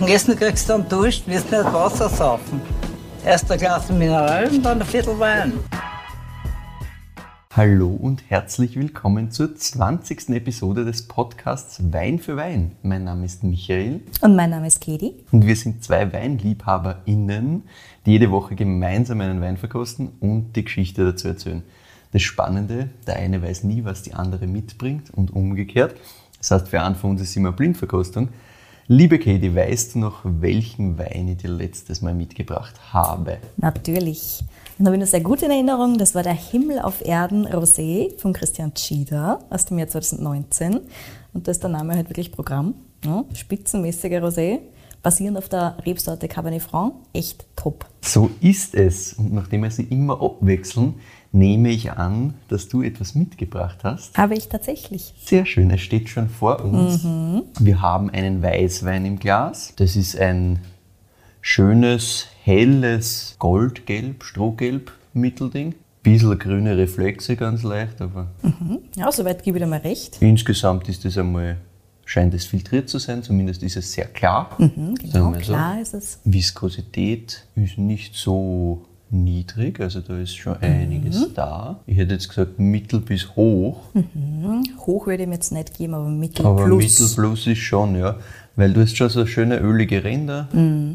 Und Essen kriegst du dann Dusch, wirst nicht Wasser saufen. Erst ein Glas Mineral und dann ein Viertel Wein. Hallo und herzlich willkommen zur 20. Episode des Podcasts Wein für Wein. Mein Name ist Michael. Und mein Name ist Kedi. Und wir sind zwei WeinliebhaberInnen, die jede Woche gemeinsam einen Wein verkosten und die Geschichte dazu erzählen. Das Spannende, der eine weiß nie, was die andere mitbringt und umgekehrt. Das heißt, für einen von uns ist immer Blindverkostung. Liebe Katie, weißt du noch, welchen Wein ich dir letztes Mal mitgebracht habe? Natürlich. Den habe ich noch sehr gut in Erinnerung. Das war der Himmel auf Erden Rosé von Christian Tschida aus dem Jahr 2019. Und da ist der Name halt wirklich Programm. Ja, spitzenmäßiger Rosé, basierend auf der Rebsorte Cabernet Franc. Echt top. So ist es. Und nachdem wir sie immer abwechseln, nehme ich an, dass du etwas mitgebracht hast. Habe ich tatsächlich. Sehr schön, es steht schon vor uns. Mhm. Wir haben einen Weißwein im Glas. Das ist ein schönes, helles Goldgelb, Strohgelb Mittelding. Bisschen grüne Reflexe ganz leicht, aber Ja, soweit gebe ich dir mal recht. insgesamt ist es einmal, scheint es filtriert zu sein, zumindest ist es sehr klar. Wir Genau, so. klar ist es. Viskosität ist nicht so niedrig, also da ist schon einiges da. Ich hätte jetzt gesagt mittel bis hoch, Hoch würde ich mir jetzt nicht geben, aber Mittel aber plus. mittel plus ist schon, ja. Weil du hast schon so schöne ölige Ränder.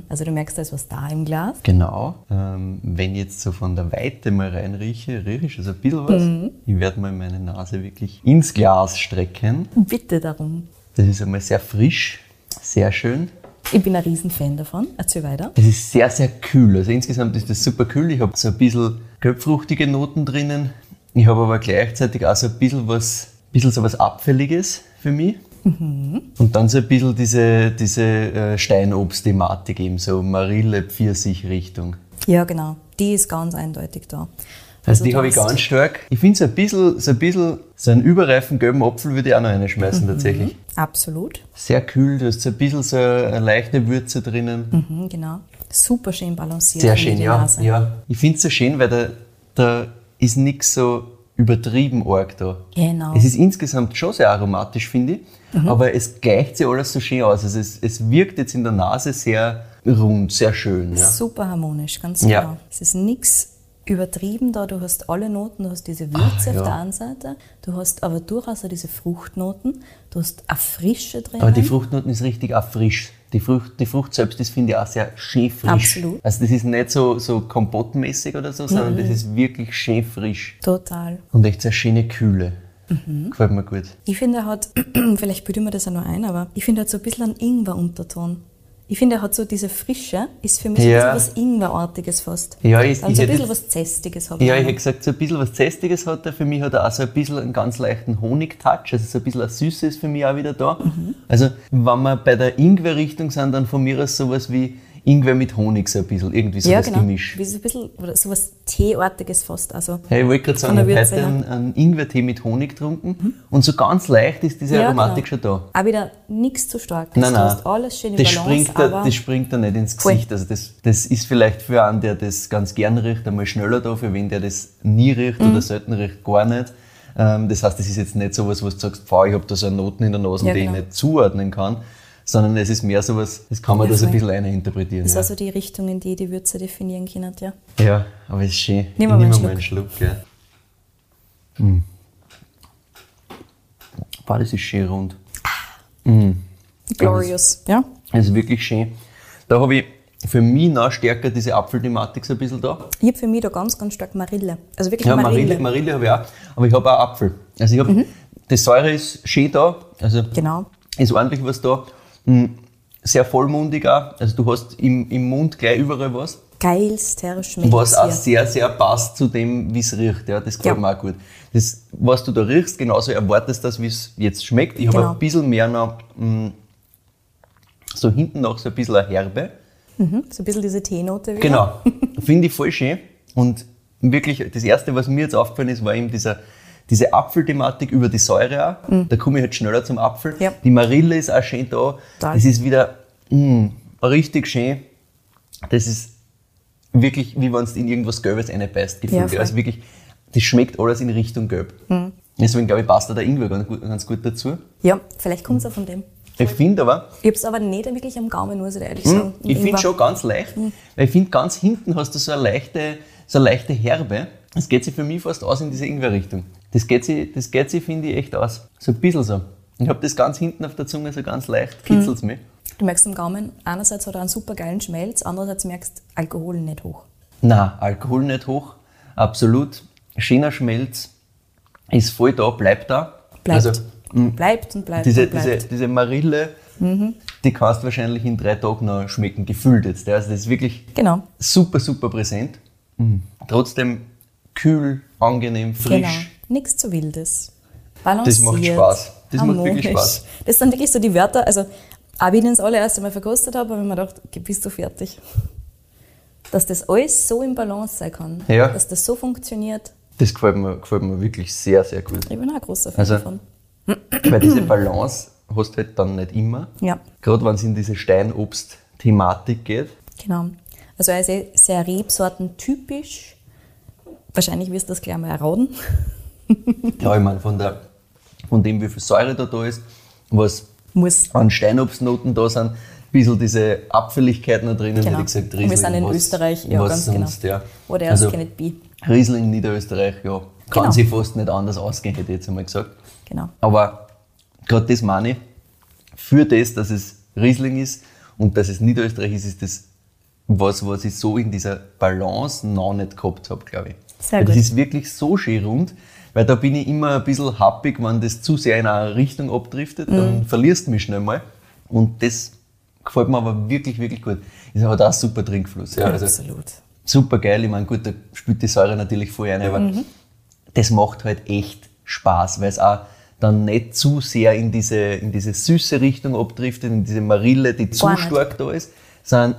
Also du merkst, da ist was da im Glas. Genau. Ähm, wenn ich jetzt so von der Weite mal reinrieche, rieche ich also ein bisschen was. Ich werde mal meine Nase wirklich ins Glas strecken. Bitte darum. Das ist einmal sehr frisch, sehr schön. Ich bin ein Riesenfan davon. Erzähl weiter. Es ist sehr, sehr kühl. Also insgesamt ist das super kühl. Ich habe so ein bisschen gelbfruchtige Noten drinnen. Ich habe aber gleichzeitig auch so ein bisschen was, bisschen so was Abfälliges für mich. Und dann so ein bisschen diese, diese äh, Steinobst-Thematik eben, so Marille-Pfirsich-Richtung. Ja, genau. Die ist ganz eindeutig da. Also die habe ich ganz stark. Ich finde so ein bisschen, so ein bisschen, so einen überreifen gelben Apfel würde ich auch noch reinschmeißen tatsächlich. Absolut. Sehr kühl, du hast so ein bisschen so eine leichte Würze drinnen. Mhm, genau. Super schön balanciert. Sehr schön, ja. Nase. ja. Ich finde es so schön, weil da, da ist nichts so übertrieben arg da. Genau. Es ist insgesamt schon sehr aromatisch, finde ich, aber es gleicht sich alles so schön aus. Also es, es wirkt jetzt in der Nase sehr rund, sehr schön. Ja. Super harmonisch, ganz Ja. genau. Es ist nichts übertrieben da. Du hast alle Noten, du hast diese Würze ja. auf der einen Seite, du hast aber durchaus auch diese Fruchtnoten, du hast eine Frische drin. Aber die Fruchtnoten ist richtig auch frisch. Die Frucht, die Frucht selbst, das finde ich auch sehr schön frisch. Absolut. Also das ist nicht so, so kompottmäßig oder so, sondern Mhm. das ist wirklich schön frisch. Total. Und echt eine schöne Kühle. Mhm. Gefällt mir gut. Ich finde, er hat, vielleicht bilde ich mir das auch nur ein, aber ich finde, er hat so ein bisschen einen Ingwer-Unterton. Ich finde, er hat so diese Frische, ist für mich Ja. so was Ingwerartiges fast. Ja, ich- Dann ich so ein bisschen was Zästiges habe Ja, auch ich hätte gesagt, so ein bisschen was Zästiges hat er. Für mich hat er auch so ein bisschen einen ganz leichten Honigtouch. Also so ein bisschen eine Süße ist für mich auch wieder da. Mhm. Also, wenn wir bei der Ingwer-Richtung sind, dann von mir aus sowas wie Ingwer mit Honig so ein bisschen. Irgendwie so Ja, das genau. Gemisch. Wie so ein bisschen, oder so was Teeartiges fast. Also, Ja, ich wollte gerade sagen, ich habe heute einen, einen Ingwertee mit Honig getrunken und so ganz leicht ist diese Ja, Aromatik genau. schon da. Auch wieder nichts zu stark. Nein, du nein. hast alles schön das, Balance, springt da, das springt da nicht ins. Gesicht. Also das, das ist vielleicht für einen, der das ganz gern riecht, einmal schneller da, für wen der das nie riecht Mhm. oder selten riecht, gar nicht. Ähm, das heißt, das ist jetzt nicht sowas, wo du sagst, pfau, ich habe da so Noten in der Nase, Ja, die genau. ich nicht zuordnen kann, sondern es ist mehr sowas, das kann man Ja, da so ein bisschen eininterpretieren. das Ja. war so die Richtung, in die die Würze definieren können. Ja. ja, aber es ist schön. Nimm ich mal einen mal einen Schluck. Ja. Mm. Boah, das ist schön rund. Glorious. Ja. Das ist wirklich schön. Da habe ich für mich noch stärker diese Apfelthematik so ein bisschen da. Ich habe für mich da ganz, ganz stark Marille. Also wirklich Ja, Marille. Marille, Marille habe ich auch, aber ich habe auch Apfel. Also ich habe, die Säure ist schön da, also Genau. ist ordentlich was da. Mm, Sehr vollmundig auch, also du hast im, im Mund gleich überall was, Geilst, Herr Schmelz was auch sehr, sehr passt zu dem, wie es riecht. Ja, das gefällt Ja. mir auch gut. Das, was du da riechst, genauso erwartest du das, wie es jetzt schmeckt. Ich habe Genau. ein bisschen mehr noch, mm, so hinten noch so ein bisschen eine Herbe. Mhm. So ein bisschen diese Teenote wieder. Genau. Finde ich voll schön. Und wirklich, das Erste, was mir jetzt aufgefallen ist, war eben dieser, diese Apfelthematik über die Säure auch. Da komme ich halt schneller zum Apfel. Ja. Die Marille ist auch schön da. Total. Das ist wieder mh, richtig schön. Das ist wirklich, wie wenn es in irgendwas Gelbes reinbeißt, gefühlt. Ja, also wirklich, das schmeckt alles in Richtung Gelb. Deswegen glaube ich, passt da der Ingwer ganz gut, ganz gut dazu. Ja, vielleicht kommt es auch von dem. Ich finde aber, Ich habe es aber nicht wirklich am Gaumen, muss ich ehrlich hm, sagen. ich finde schon ganz leicht, weil ich finde ganz hinten hast du so eine leichte, so eine leichte Herbe. Das geht sich für mich fast aus in diese Ingwer-Richtung. Das geht sich, das geht sich finde ich, echt aus. So ein bisschen so. Ich habe das ganz hinten auf der Zunge so ganz leicht, kitzelt mich. Du merkst am Gaumen, einerseits hat er einen super geilen Schmelz, andererseits merkst du Alkohol nicht hoch. Na, Alkohol nicht hoch, absolut. Schöner Schmelz, ist voll da, bleibt da. Bleibt. Also, mh, bleibt und bleibt diese, und bleibt. diese, diese Marille, die kannst du wahrscheinlich in drei Tagen noch schmecken, gefüllt jetzt. Also das ist wirklich Genau. super, super präsent. Trotzdem kühl, angenehm, frisch. Genau. Nichts zu Wildes. Balanciert, Das macht Spaß. Das macht wirklich harmonisch. Spaß. Das sind wirklich so die Wörter, also auch wie ich das allererste Mal verkostet habe, habe ich mir gedacht, bist du fertig. Dass das alles so im Balance sein kann, Ja. dass das so funktioniert, Das gefällt mir, gefällt mir wirklich sehr, sehr gut. ich bin auch ein großer Fan Also- davon. Weil diese Balance hast du halt dann nicht immer. Ja. Gerade wenn es in diese Steinobst-Thematik geht. Genau. Also er ist eh sehr rebsortentypisch. Wahrscheinlich wirst du das gleich mal erraten. Ja, ich meine, von, der, von dem, wie viel Säure da, da ist, was Muss. an Steinobstnoten da sind, ein bisschen diese Abfälligkeit noch drinnen, Genau. hätte ich gesagt, Und wir sind in was, Österreich, ja, ganz sonst, genau. Ja. Else Also, it be? Riesling Niederösterreich, ja, kann Genau. sich fast nicht anders ausgehen, hätte ich jetzt einmal gesagt. Genau. Aber gerade das meine ich, für das, dass es Riesling ist und dass es Niederösterreich ist, ist das was, was ich so in dieser Balance noch nicht gehabt habe, glaube ich. Sehr weil das gut. ist wirklich so schön rund, weil da bin ich immer ein bisschen happig, wenn das zu sehr in eine Richtung abdriftet, Mhm. dann verlierst du mich schnell mal. Und das gefällt mir aber wirklich, wirklich gut. Hat auch einen super Trinkfluss. Ja, also Absolut. super geil. Ich meine, gut, da spielt die Säure natürlich voll rein, aber Mhm. das macht halt echt Spaß, weil es auch dann nicht zu sehr in diese, in diese süße Richtung abdriftet, in diese Marille, die zu nicht. stark da ist, sondern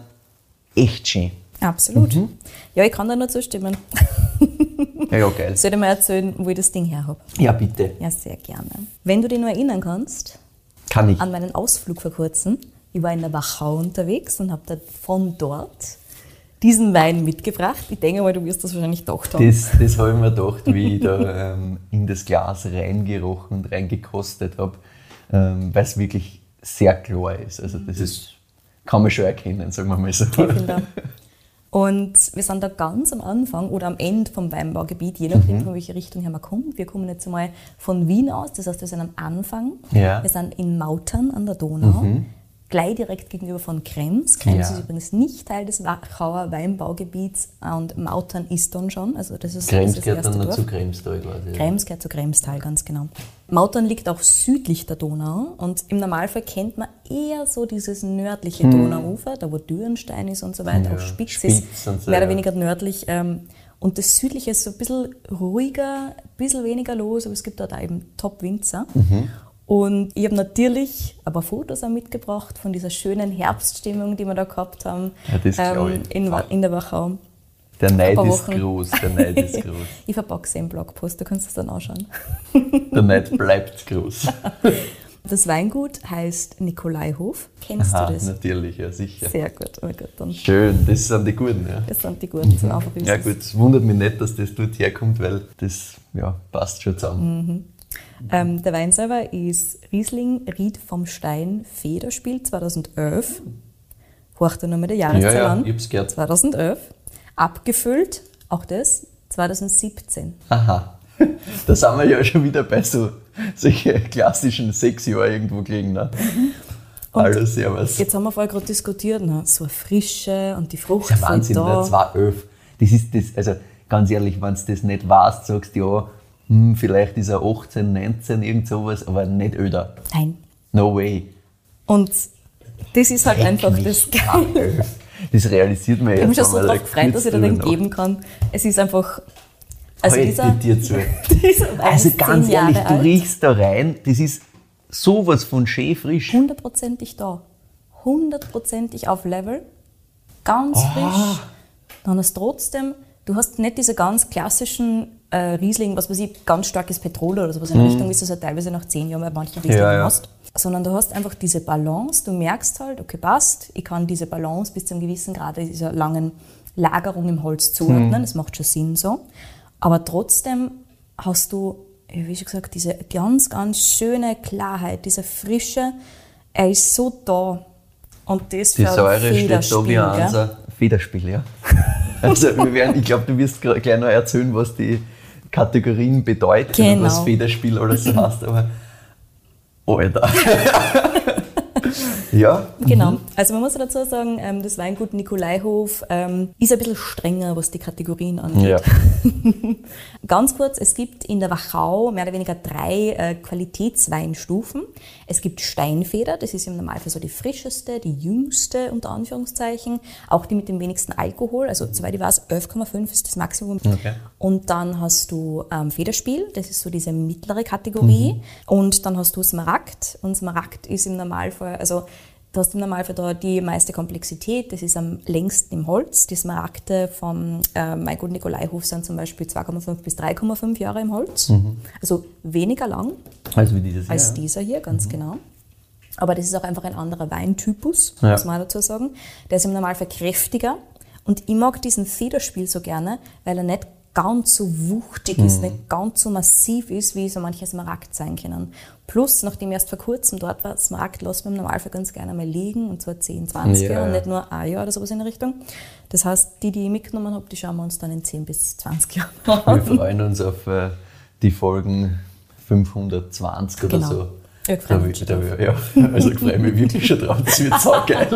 echt schön. Absolut. Mhm. Ja, ich kann da nur zustimmen. Ja, ja, geil. Soll ich mal erzählen, wo ich das Ding her habe? Ja, bitte. Ja, sehr gerne. Wenn du dich nur erinnern kannst, Kann ich. an meinen Ausflug vor kurzem, ich war in der Wachau unterwegs und habe dann von dort diesen Wein mitgebracht. Ich denke mal, du wirst das wahrscheinlich gedacht haben. Das, das habe ich mir gedacht, wie ich da ähm, in das Glas reingerochen und reingekostet habe, ähm, weil es wirklich sehr klar ist. Also das ist, kann man schon erkennen, sagen wir mal so. Vielen Dank. Und wir sind da ganz am Anfang oder am Ende vom Weinbaugebiet, je nachdem, Mhm. von welche Richtung her man kommt. Wir kommen jetzt einmal von Wien aus, das heißt, wir sind am Anfang. Ja. Mhm. Wir sind in Mautern an der Donau, gleich direkt gegenüber von Krems. Krems Ja. ist übrigens nicht Teil des Wachauer Weinbaugebiets und Mautern ist dann schon. Also das ist Krems das, ist das gehört dann Dorf. zu Kremstal quasi. Krems gehört zu Kremstal, ganz genau. Mautern liegt auch südlich der Donau und im Normalfall kennt man eher so dieses nördliche Donauufer, da wo Dürrenstein ist und so weiter, Ja, auch Spitz, Spitz ist, und so, mehr oder weniger nördlich. Ähm, und das südliche ist so ein bisschen ruhiger, ein bisschen weniger los, aber es gibt dort auch eben Top-Winzer. Mhm. Und ich habe natürlich ein paar Fotos auch mitgebracht von dieser schönen Herbststimmung, die wir da gehabt haben Ja, das ich. in, in der Wachau. Der Neid ist groß, der Neid ist groß. Ich verpacke sie im Blogpost, du kannst es dann anschauen. Der Neid bleibt groß. Das Weingut heißt Nikolaihof. Kennst Aha, du das? natürlich, ja sicher. Sehr gut, oh gut, dann Schön, das sind die Guten, ja. das sind die guten zum Aufwissen. Mhm. Ja gut, es wundert mich nicht, dass das dort herkommt, weil das ja, passt schon zusammen. Ähm, der Wein selber ist Riesling Ried vom Stein Federspiel 2011. Horcht da nochmal der Jahreszahl Ja, ja, an. ich gehört. 2011. Abgefüllt, auch das, 2017. Aha. Da sind wir ja schon wieder bei so solche klassischen sechs Jahren irgendwo gelegen. Ne? Hallo, servus. Jetzt haben wir vorher gerade diskutiert, na, so eine Frische und die Frucht Das ist ja Wahnsinn, da. ne? 2011. Das ist das, also ganz ehrlich, wenn du das nicht weißt, sagst du ja, hm, vielleicht ist er 18, 19, irgend sowas, aber nicht öder. Nein. No way. Und das ist halt einfach Leck das Geile. 2011. Das realisiert man Ich habe mich schon so drauf gefreut, dass ich dir den geben kann. Es ist einfach. Also Halte dieser, dir zu. Also ganz ehrlich, du alt. riechst da rein, das ist sowas von schön frisch. hundertprozentig da. Hundertprozentig auf Level. Ganz Ah. frisch. Dann hast du trotzdem, du hast nicht diese ganz klassischen äh, Riesling, was weiß ich, ganz starkes Petrol oder sowas in der Richtung, du es halt teilweise nach zehn Jahren bei manchen Riesling Mhm. Ja, ja. hast. Sondern du hast einfach diese Balance, du merkst halt, okay, passt, ich kann diese Balance bis zu einem gewissen Grad dieser langen Lagerung im Holz zuordnen, Mhm. das macht schon Sinn so. Aber trotzdem hast du, ja, wie schon gesagt, diese ganz, ganz schöne Klarheit, diese Frische, er ist so da. Und das Die für Säure steht da wie ein? Federspiel, ja. Also wir werden, ich glaube, du wirst gleich noch erzählen, was die Kategorien bedeuten und was Genau. Federspiel alles heißt, aber Alter. ja, Genau. Also man muss dazu sagen, ähm, das Weingut Nikolaihof ähm, ist ein bisschen strenger, was die Kategorien angeht. ja. Ganz kurz, es gibt in der Wachau mehr oder weniger drei äh, Qualitätsweinstufen. Es gibt Steinfeder, das ist im Normalfall so die frischeste, die jüngste unter Anführungszeichen, auch die mit dem wenigsten Alkohol, also soweit ich weiß, 11,5 ist das Maximum. Okay. Und dann hast du ähm, Federspiel, das ist so diese mittlere Kategorie. Und dann hast du Smaragd. Und Smaragd ist im Normalfall, also du hast im Normalfall da die meiste Komplexität, das ist am längsten im Holz. Die Smaragde vom äh, Maigut Nikolaihof sind zum Beispiel 2,5 bis 3,5 Jahre im Holz. Also weniger lang Also wie dieses als Jahr. dieser hier, ganz genau. Aber das ist auch einfach ein anderer Weintypus, Ja. muss man dazu sagen. Der ist im Normalfall kräftiger. Und ich mag diesen Federspiel so gerne, weil er nicht ganz so wuchtig ist, nicht ganz so massiv ist, wie so manche Smaragd sein können. Plus, nachdem ich erst vor kurzem dort war, Smaragd lassen wir im Normalfall ganz gerne mal liegen, und zwar 10, 20 Ja, Jahre und nicht nur ein Jahr oder sowas in der Richtung. Das heißt, die, die ich mitgenommen habe, die schauen wir uns dann in 10 bis 20 Jahren Wir an. freuen uns auf äh, die Folgen 520 oder Genau. so. Ja, Da da ja, also ich freue mich wirklich schon drauf, das wird saugeil.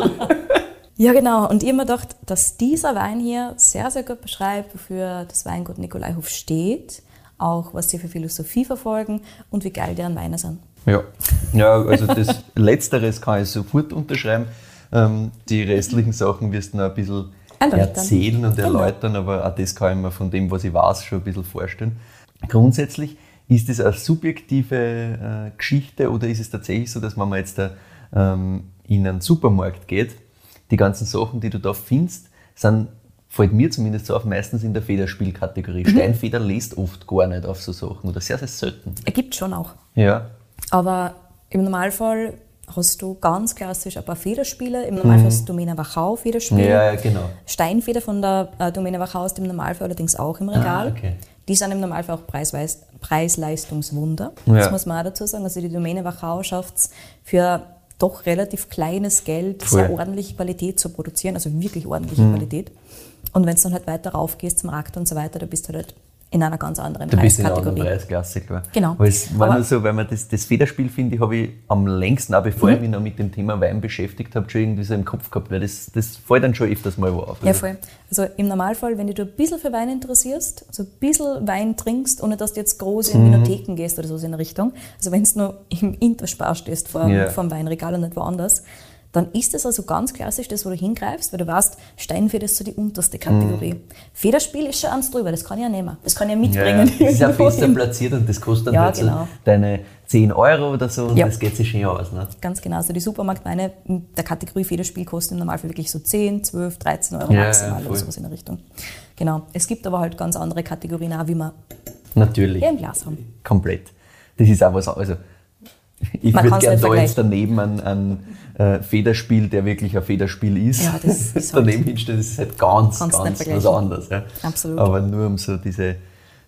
Ja, genau. Und ich habe mir gedacht, dass dieser Wein hier sehr, sehr gut beschreibt, wofür das Weingut Nikolaihof steht, auch was sie für Philosophie verfolgen und wie geil deren Weine sind. Ja, ja also das Letzteres kann ich sofort unterschreiben. Ähm, die restlichen Sachen wirst du noch ein bisschen Erläutern. erzählen und Genau. erläutern, aber auch das kann ich mir von dem, was ich weiß, schon ein bisschen vorstellen. Grundsätzlich ist es eine subjektive äh, Geschichte oder ist es tatsächlich so, dass wenn man jetzt da, ähm, in einen Supermarkt geht, die ganzen Sachen, die du da findest, sind, fällt mir zumindest so auf, meistens in der Federspielkategorie. Mhm. Steinfeder lässt oft gar nicht auf so Sachen oder sehr, sehr selten. Er gibt schon auch. Ja, Aber im Normalfall hast du ganz klassisch ein paar Federspiele. Im Normalfall hast du Domena Wachau Federspiele. Mhm. ja, ja genau. Steinfeder von der äh, Domena Wachau ist im Normalfall allerdings auch im Regal. Ah, okay. Die sind im Normalfall auch Preis-Leistungswunder. Ja. Das muss man auch dazu sagen. Also die Domäne Wachau schafft es für doch relativ kleines Geld Voll. sehr ordentliche Qualität zu produzieren, also wirklich ordentliche Mhm. Qualität. Und wenn du dann halt weiter raufgehst zum Markt und so weiter, da bist du halt in einer ganz anderen Du bist in einer anderen Preiskategorie. Preisklasse, klar. Genau. Aber es war nur so, weil man das, das Federspiel, finde ich, habe ich am längsten, auch bevor ich mich noch mit dem Thema Wein beschäftigt habe, schon irgendwie so im Kopf gehabt, weil das, das fällt dann schon öfters mal wo auf. Ja, voll. Also im Normalfall, wenn du dich ein bisschen für Wein interessierst, also ein bisschen Wein trinkst, ohne dass du jetzt groß Mhm. in Winotheken gehst oder so in der Richtung, also wenn du nur im Interspar stehst vor, Ja. vor dem Weinregal und nicht woanders, dann ist das also ganz klassisch das, wo du hingreifst, weil du weißt, Steinfeder ist so die unterste Kategorie. Mhm. Federspiel ist schon eins drüber, das kann ich ja nehmen. Das kann ich ja Ja, ja. mitbringen. Das ist ja fester platziert und das kostet dann Ja, so genau. deine 10 Euro oder so und Ja. das geht sich schön aus. Ne? Ganz genau. Also die Supermarktweine in der Kategorie Federspiel kosten im Normalfall wirklich so 10, 12, 13 Euro Ja, maximal oder sowas in der Richtung. Genau. Es gibt aber halt ganz andere Kategorien auch, wie wir Natürlich. hier im Glas haben. Komplett. Das ist auch was Also, ich Man würde gerne da jetzt daneben ein, ein äh, Federspiel, der wirklich ein Federspiel ist, Ja, das ist halt- daneben hinstellen, das ist halt ganz, Kannst ganz was anderes. Ja. Absolut. Aber nur um so diese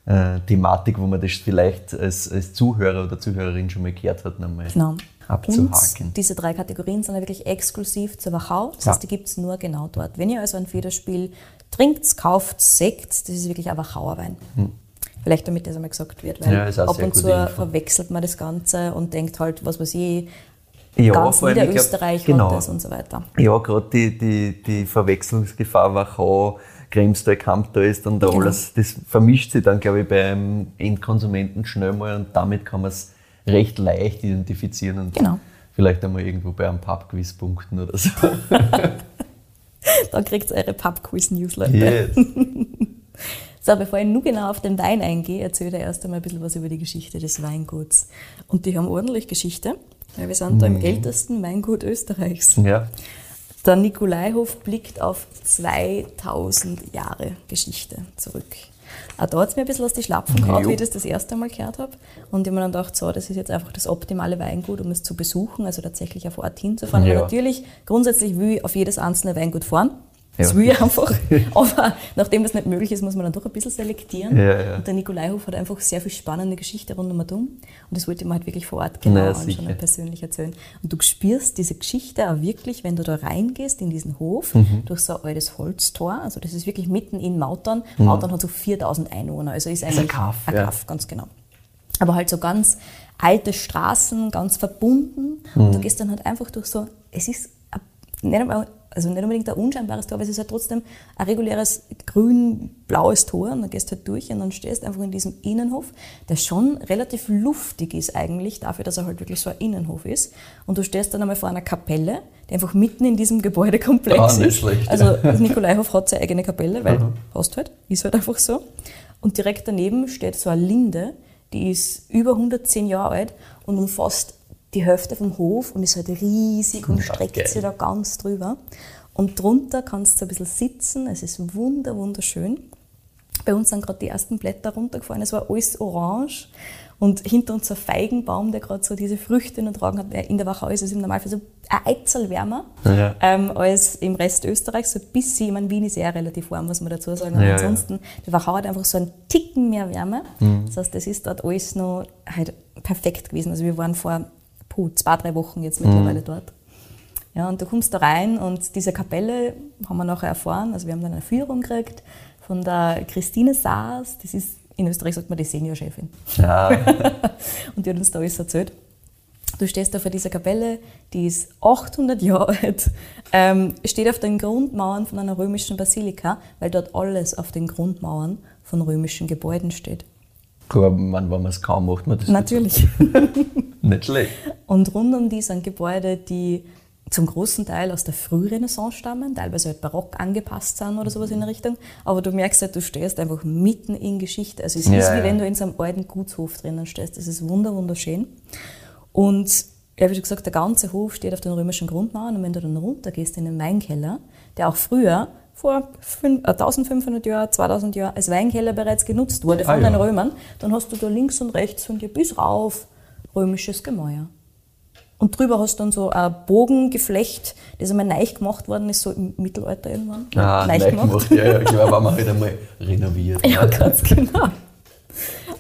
äh, Thematik, wo man das vielleicht als, als Zuhörer oder Zuhörerin schon mal gehört hat, nochmal Genau. abzuhaken. Und diese drei Kategorien sind ja wirklich exklusiv zur Wachau. Das Ja. heißt, die gibt es nur genau dort. Wenn ihr also ein Federspiel trinkt, kauft, Sekt, das ist wirklich ein Wachauer Wein. Vielleicht damit das einmal gesagt wird, weil Hm. Ja, ab und zu verwechselt man das Ganze und denkt halt, was weiß ich, Ja, ganz vor allem, ich glaub, Niederösterreich genau. hat das und so weiter. Ja, gerade die, die, die Verwechslungsgefahr Wachau, Kremstal, Kamptal ist dann da Genau. alles, das vermischt sich dann, glaube ich, beim Endkonsumenten schnell mal und damit kann man es recht leicht identifizieren und Genau. vielleicht einmal irgendwo bei einem Pubquiz punkten oder so. Dann kriegt ihr eure Pub-Quiz-Newsletter. Yes. So, bevor ich nur genau auf den Wein eingehe, erzähle ich erst einmal ein bisschen was über die Geschichte des Weinguts. Und die haben ordentlich Geschichte, weil wir sind da im ältesten Weingut Österreichs. ja. Der Nikolaihof blickt auf 2000 Jahre Geschichte zurück. Auch da hat es mir ein bisschen aus die Schlapfen gehauen, Jo. wie ich das das erste Mal gehört habe. Und ich habe mir dann gedacht, so, das ist jetzt einfach das optimale Weingut, um es zu besuchen, also tatsächlich auf Ort hinzufahren. Ja. Aber natürlich, grundsätzlich will ich auf jedes einzelne Weingut fahren. Das will ich einfach. Aber nachdem das nicht möglich ist, muss man dann doch ein bisschen selektieren. Ja, ja. Und der Nikolaihof hat einfach sehr viel spannende Geschichte rund um und um. Und das wollte ich mir halt wirklich vor Ort genau Na, anschauen und persönlich erzählen. Und du spürst diese Geschichte auch wirklich, wenn du da reingehst in diesen Hof, Mhm. durch so ein altes Holztor. Also das ist wirklich mitten in Mautern. Mautern hat so 4000 Einwohner. Also ist eigentlich Mhm. Kaff, ein. Kaff, ganz genau. Aber halt so ganz alte Straßen, ganz verbunden. Mhm. Und du gehst dann halt einfach durch so, es ist ein- nicht, einmal, also nicht unbedingt ein unscheinbares Tor, aber es ist halt trotzdem ein reguläres grün-blaues Tor. Und dann gehst du halt durch und dann stehst du einfach in diesem Innenhof, der schon relativ luftig ist eigentlich, dafür, dass er halt wirklich so ein Innenhof ist. Und du stehst dann einmal vor einer Kapelle, die einfach mitten in diesem Gebäudekomplex Ah, nicht ist. schlecht, also das Nikolaihof hat seine eigene Kapelle, weil passt halt, ist halt einfach so. Und direkt daneben steht so eine Linde, die ist über 110 Jahre alt und umfasst die Hälfte vom Hof und ist halt riesig und Ja, streckt geil. sich da ganz drüber. Und drunter kannst du ein bisschen sitzen, es ist wunder, wunderschön. Bei uns sind gerade die ersten Blätter runtergefallen, es war alles orange. Und hinter uns ein Feigenbaum, der gerade so diese Früchte ertragen hat. In der Wachau ist es im Normalfall so ein Eizel wärmer Ja. ähm, als im Rest Österreichs. So ein bisschen, ich meine, Wien ist ja relativ warm, muss man dazu sagen. Aber Ja, ja. ansonsten, die Wachau hat einfach so einen Ticken mehr Wärme. Mhm. Das heißt, das ist dort alles noch halt perfekt gewesen. Also wir waren vor puh, zwei, drei Wochen jetzt mittlerweile dort. Ja, und du kommst da rein und diese Kapelle haben wir nachher erfahren, also wir haben dann eine Führung gekriegt von der Christine Saas, das ist, in Österreich sagt man die Seniorchefin. Ja, Und die hat uns da alles erzählt. Du stehst da vor dieser Kapelle, die ist 800 Jahre alt, ähm, steht auf den Grundmauern von einer römischen Basilika, weil dort alles auf den Grundmauern von römischen Gebäuden steht. Man, wenn man es kaum macht, man das Natürlich. nicht schlecht. Und rund um die sind Gebäude, die zum großen Teil aus der Frührenaissance stammen, teilweise halt barock angepasst sind oder sowas in der Richtung. Aber du merkst halt, du stehst einfach mitten in Geschichte. Also es Ja, ist wie ja. wenn du in so einem alten Gutshof drinnen stehst. Das ist wunder wunderschön. Und ja, wie schon gesagt, der ganze Hof steht auf den römischen Grundmauern. Und wenn du dann runtergehst in den Weinkeller, der auch früher vor fün- äh, 1500 Jahren, 2000 Jahren als Weinkeller bereits genutzt wurde von Ah, ja. den Römern, dann hast du da links und rechts von dir bis rauf römisches Gemäuer. Und drüber hast du dann so ein Bogengeflecht, das einmal neu gemacht worden ist, so im Mittelalter irgendwann. Ah, Neu nein, gemacht. Ja, ja, ich glaube, wenn man halt einmal renoviert. Ja, ganz genau.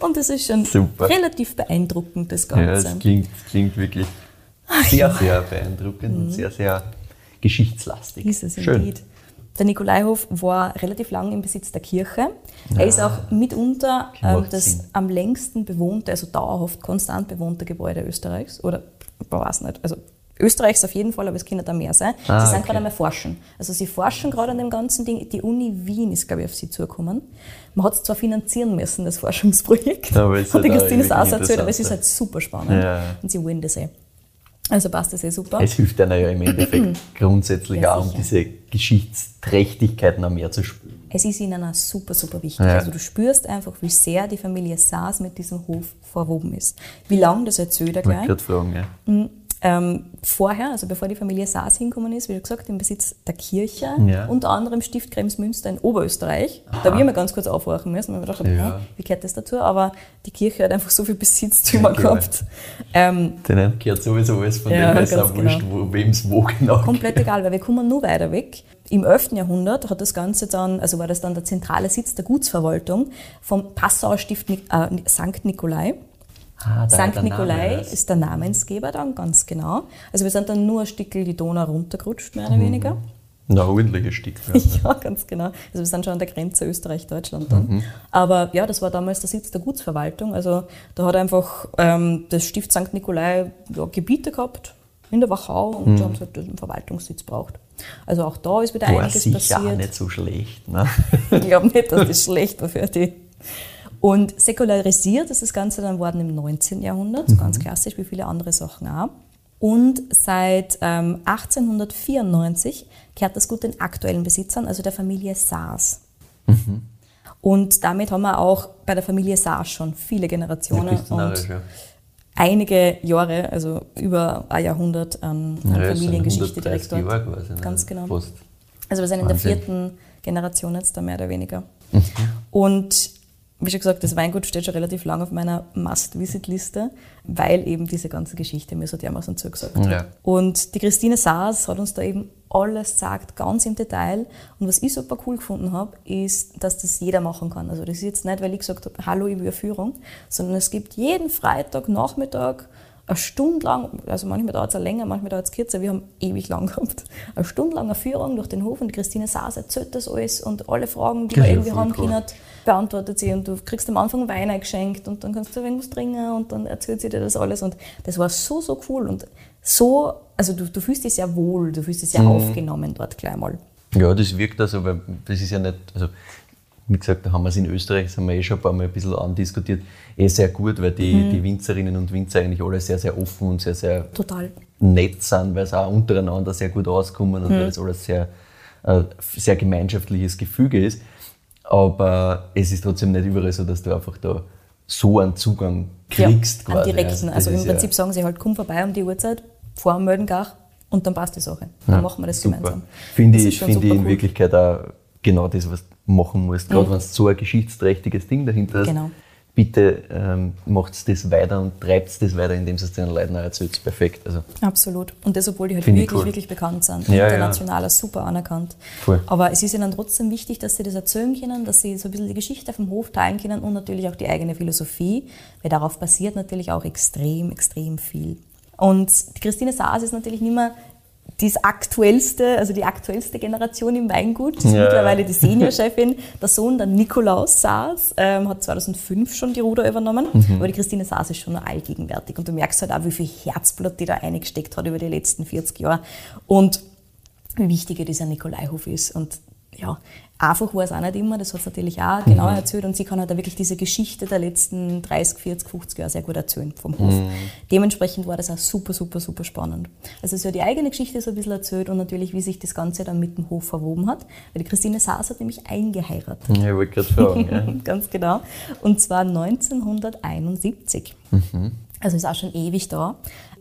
Und das ist schon Super. relativ beeindruckend, das Ja, Ganze. es klingt, klingt wirklich sehr, sehr beeindruckend und sehr, sehr geschichtslastig. Ist es Schön. indeed. Der Nikolaihof war relativ lang im Besitz der Kirche. Er ist auch mitunter ähm, das Sinn. am längsten bewohnte, also dauerhaft konstant bewohnte Gebäude Österreichs. Oder, ich weiß nicht, also Österreichs auf jeden Fall, aber es können da mehr sein. Ah, sie sind okay. gerade einmal forschen. Also sie forschen gerade an dem ganzen Ding. Die Uni Wien ist, glaube ich, auf sie zugekommen. Man hat es zwar finanzieren müssen, das Forschungsprojekt. Aber es ist die halt auch Christine wirklich Saas erzählt, aber es ist ja. halt super spannend. Ja. Und sie wollen das eh. Also passt das eh super. Es hilft einer ja im Endeffekt grundsätzlich Ja, auch, um diese Geschichtsträchtigkeit noch mehr zu spüren. Es ist ihnen auch super, super wichtig. Ja. Also du spürst einfach, wie sehr die Familie Saas mit diesem Hof verwoben ist. Wie lange das erzählt er Ich gleich. gerade fragen, ja. Ähm, vorher, also bevor die Familie Saas hingekommen ist, wie du gesagt, im Besitz der Kirche, Ja. unter anderem Stift Kremsmünster in Oberösterreich. Da habe ich mir ganz kurz aufwachen müssen, weil mir gedacht, Ja. hä, wie gehört das dazu? Aber die Kirche hat einfach so viel Besitztümer Ja, gehabt. Ähm, Denen gehört sowieso alles, von Ja, dem ist auch wurscht, wo, wem es wo genau komplett egal, weil wir kommen nur weiter weg. Im 11. Jahrhundert hat das Ganze dann, also war das dann der zentrale Sitz der Gutsverwaltung vom Passauer Stift äh, St. Nikolai. Ah, Name Nikolai erst. ist der Namensgeber dann, ganz genau. Also wir sind dann nur ein Stückel die Donau runtergerutscht, mehr oder Mhm. weniger. Ein ordentliches Stück. Ja. Ja, ganz genau. Also wir sind schon an der Grenze Österreich-Deutschland dann. Mhm. Aber ja, das war damals der Sitz der Gutsverwaltung. Also da hat einfach ähm, das Stift St. Nikolai ja, Gebiete gehabt in der Wachau und da haben sie halt einen Verwaltungssitz braucht. Also auch da ist wieder Mhm. War einiges sicher auch passiert. nicht so schlecht. Ne? Ich glaube nicht, dass das schlecht war für die. Und säkularisiert ist das Ganze dann worden im 19. Jahrhundert, so ganz klassisch wie viele andere Sachen auch. Und seit ähm, 1894 kehrt das Gut den aktuellen Besitzern, also der Familie Saas. Und damit haben wir auch bei der Familie Saas schon viele Generationen und ja. einige Jahre, also über ein Jahrhundert an, an Ja, Familiengeschichte 130 direkt dort. Jahre quasi, ne? Ganz genau. Fast. Also wir sind in der Wahnsinn. vierten Generation jetzt da mehr oder weniger. Mhm. Und wie schon gesagt, das Weingut steht schon relativ lang auf meiner Must-Visit-Liste, weil eben diese ganze Geschichte mir so dermaßen zugesagt hat. Ja. Und die Christine Saas hat uns da eben alles gesagt, ganz im Detail. Und was ich super cool gefunden habe, ist, dass das jeder machen kann. Also das ist jetzt nicht, weil ich gesagt habe, hallo, ich will eine Führung, sondern es gibt jeden Freitag, Nachmittag, eine Stunde lang, also manchmal dauert es länger, manchmal dauert es kürzer, wir haben ewig lang gehabt, eine Stunde lang eine Führung durch den Hof und die Christine Saas erzählt das alles und alle Fragen, die Das wir irgendwie haben cool. können, beantwortet sie und du kriegst am Anfang Wein eingeschenkt und dann kannst du irgendwas trinken und dann erzählt sie dir das alles und das war so, so cool und so, also du, du fühlst dich sehr wohl, du fühlst dich sehr aufgenommen dort gleich mal. Ja, das wirkt also, weil das ist ja nicht, also wie gesagt, da haben wir es in Österreich, das haben wir eh schon ein paar Mal ein bisschen andiskutiert, eh sehr gut, weil die, Mhm. die Winzerinnen und Winzer eigentlich alle sehr, sehr offen und sehr, sehr Total. nett sind, weil sie auch untereinander sehr gut auskommen und weil das alles sehr, äh, sehr gemeinschaftliches Gefüge ist. Aber es ist trotzdem nicht überall so, dass du einfach da so einen Zugang kriegst. ja, quasi. Einen direkten. Das Also im ist ja Prinzip sagen sie halt, komm vorbei um die Uhrzeit, vor dem Möldengach und dann passt die Sache. Dann machen wir das super. gemeinsam. Finde Das ich, ist finde ich in cool. Wirklichkeit auch genau das, was du machen musst. Gerade wenn du so ein geschichtsträchtiges Ding dahinter hast. Genau. Bitte ähm, macht das weiter und treibt das weiter, indem es den Leuten erzählt. Perfekt. Also, Absolut. Und das, obwohl die halt wirklich, cool. wirklich bekannt sind. Ja, ja. International auch super anerkannt. Voll. Aber es ist ihnen trotzdem wichtig, dass sie das erzählen können, dass sie so ein bisschen die Geschichte vom Hof teilen können und natürlich auch die eigene Philosophie, weil darauf basiert natürlich auch extrem, extrem viel. Und die Christine Saas ist natürlich nicht mehr das aktuellste, also die aktuellste Generation im Weingut. Ist Ja. mittlerweile die Seniorchefin. Der Sohn, der Nikolaus Saas, ähm, hat 2005 schon die Ruder übernommen. Mhm. Aber die Christine Saas ist schon allgegenwärtig. Und du merkst halt auch, wie viel Herzblut die da eingesteckt hat über die letzten 40 Jahre. Und wie wichtig ihr dieser Nikolaihof ist. Und ja, einfach war es auch nicht immer, das hat sie natürlich auch Mhm. genau erzählt und sie kann halt auch wirklich diese Geschichte der letzten 30, 40, 50 Jahre sehr gut erzählen vom Hof. Mhm. Dementsprechend war das auch super, super, super spannend. Also sie hat die eigene Geschichte so ein bisschen erzählt und natürlich, wie sich das Ganze dann mit dem Hof verwoben hat. Weil die Christine Saas hat nämlich eingeheiratet. ja, ich wollte gerade fragen. ja. Ganz genau. Und zwar 1971. Also ist auch schon ewig da.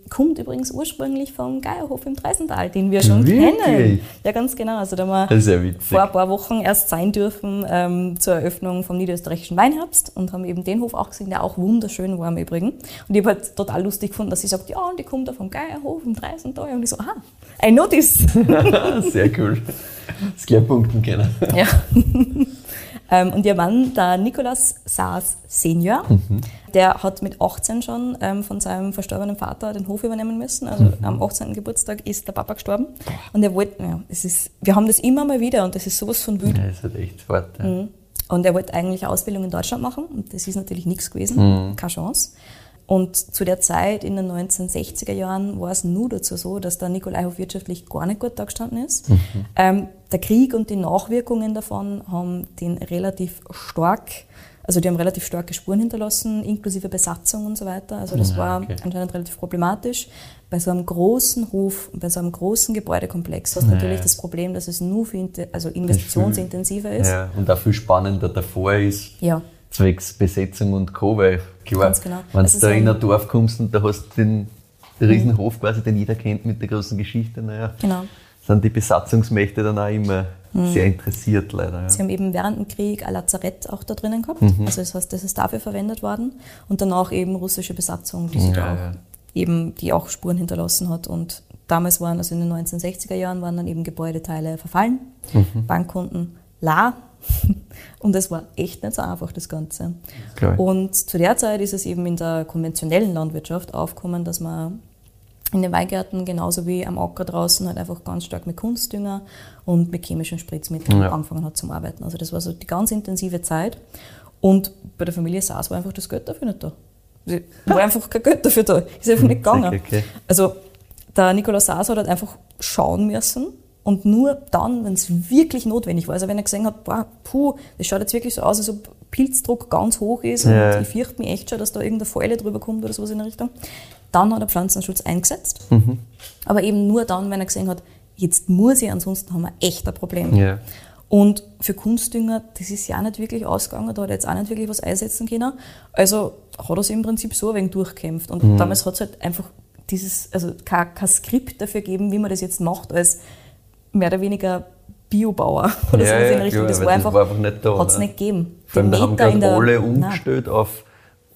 Kommt übrigens ursprünglich vom Geierhof im Dreisental, den wir schon Wirklich? kennen. Ja, ganz genau. Also da haben wir ja vor ein paar Wochen erst sein dürfen ähm, zur Eröffnung vom Niederösterreichischen Weinherbst und haben eben den Hof auch gesehen, der auch wunderschön war im Übrigen. Und ich habe halt total lustig gefunden, dass sie sagt, ja, und die kommt da vom Geierhof im Dreisental. Und ich so, aha, I know this. Sehr cool. Das gleich punkten können. Ja. ähm, und ihr Mann, der Nikolaus Saas Senior, der hat mit 18 schon ähm, von seinem verstorbenen Vater den Hof übernehmen müssen. Also am 18. Geburtstag ist der Papa gestorben. Und er wollte, ja, es ist, wir haben das immer mal wieder und das ist sowas von wütend. Ja, das ist halt echt hart. Ja. Und er wollte eigentlich eine Ausbildung in Deutschland machen und das ist natürlich nichts gewesen, keine Chance. Und zu der Zeit, in den 1960er Jahren, war es nur dazu so, dass der Nikolaihof wirtschaftlich gar nicht gut dagestanden ist. Ähm, der Krieg und die Nachwirkungen davon haben den relativ stark, also die haben relativ starke Spuren hinterlassen, inklusive Besatzung und so weiter. Also das Ja, war okay. anscheinend relativ problematisch. Bei so einem großen Hof, bei so einem großen Gebäudekomplex hast du Ja, natürlich das Problem, dass es nur inte- also investitionsintensiver ist. Ja, und auch viel spannender davor ist, Ja. zwecks Besetzung und Co. Weil klar, genau. wenn Also du da so in ein- Dorf kommst und da hast du den, den Riesenhof quasi, den jeder kennt mit der großen Geschichte, naja, Genau. sind die Besatzungsmächte dann auch immer Mhm. sehr interessiert leider. Ja. Sie haben eben während dem Krieg ein Lazarett auch da drinnen gehabt. Mhm. Also das heißt, das ist dafür verwendet worden. Und danach eben russische Besatzung, die sich Ja, da auch eben, die auch Spuren hinterlassen hat. Und damals waren, also in den 1960er Jahren, waren dann eben Gebäudeteile verfallen, Mhm. Bankkunden la. Und es war echt nicht so einfach, das Ganze. Klar. Und zu der Zeit ist es eben in der konventionellen Landwirtschaft aufgekommen, dass man in den Weingärten genauso wie am Acker draußen halt einfach ganz stark mit Kunstdünger und mit chemischen Spritzmitteln Ja. angefangen hat zum Arbeiten. Also das war so die ganz intensive Zeit. Und bei der Familie Saas war einfach das Geld dafür nicht da. Es war einfach kein Geld dafür da. Ist einfach nicht gegangen. Okay, okay. Also der Nikolaus Saas hat halt einfach schauen müssen und nur dann, wenn es wirklich notwendig war, also wenn er gesehen hat, boah, puh, das schaut jetzt wirklich so aus, als ob Pilzdruck ganz hoch ist Ja. und ich fürchte mich echt schon, dass da irgendeine Fäule drüber kommt oder sowas in der Richtung, dann hat er Pflanzenschutz eingesetzt. Mhm. Aber eben nur dann, wenn er gesehen hat, jetzt muss ich, ansonsten haben wir echt ein Problem. Ja. Und für Kunstdünger, das ist ja auch nicht wirklich ausgegangen, da hat er jetzt auch nicht wirklich was einsetzen können. Also hat er sich im Prinzip so ein wenig durchkämpft. Und damals hat es halt einfach dieses, also kein, kein Skript dafür gegeben, wie man das jetzt macht, als mehr oder weniger Biobauer oder Ja, sowas in ja, Richtung. klar, das war das einfach, war einfach nicht da, Hat es ne? nicht gegeben. Vor allem, da haben gerade alle Nein. umgestellt auf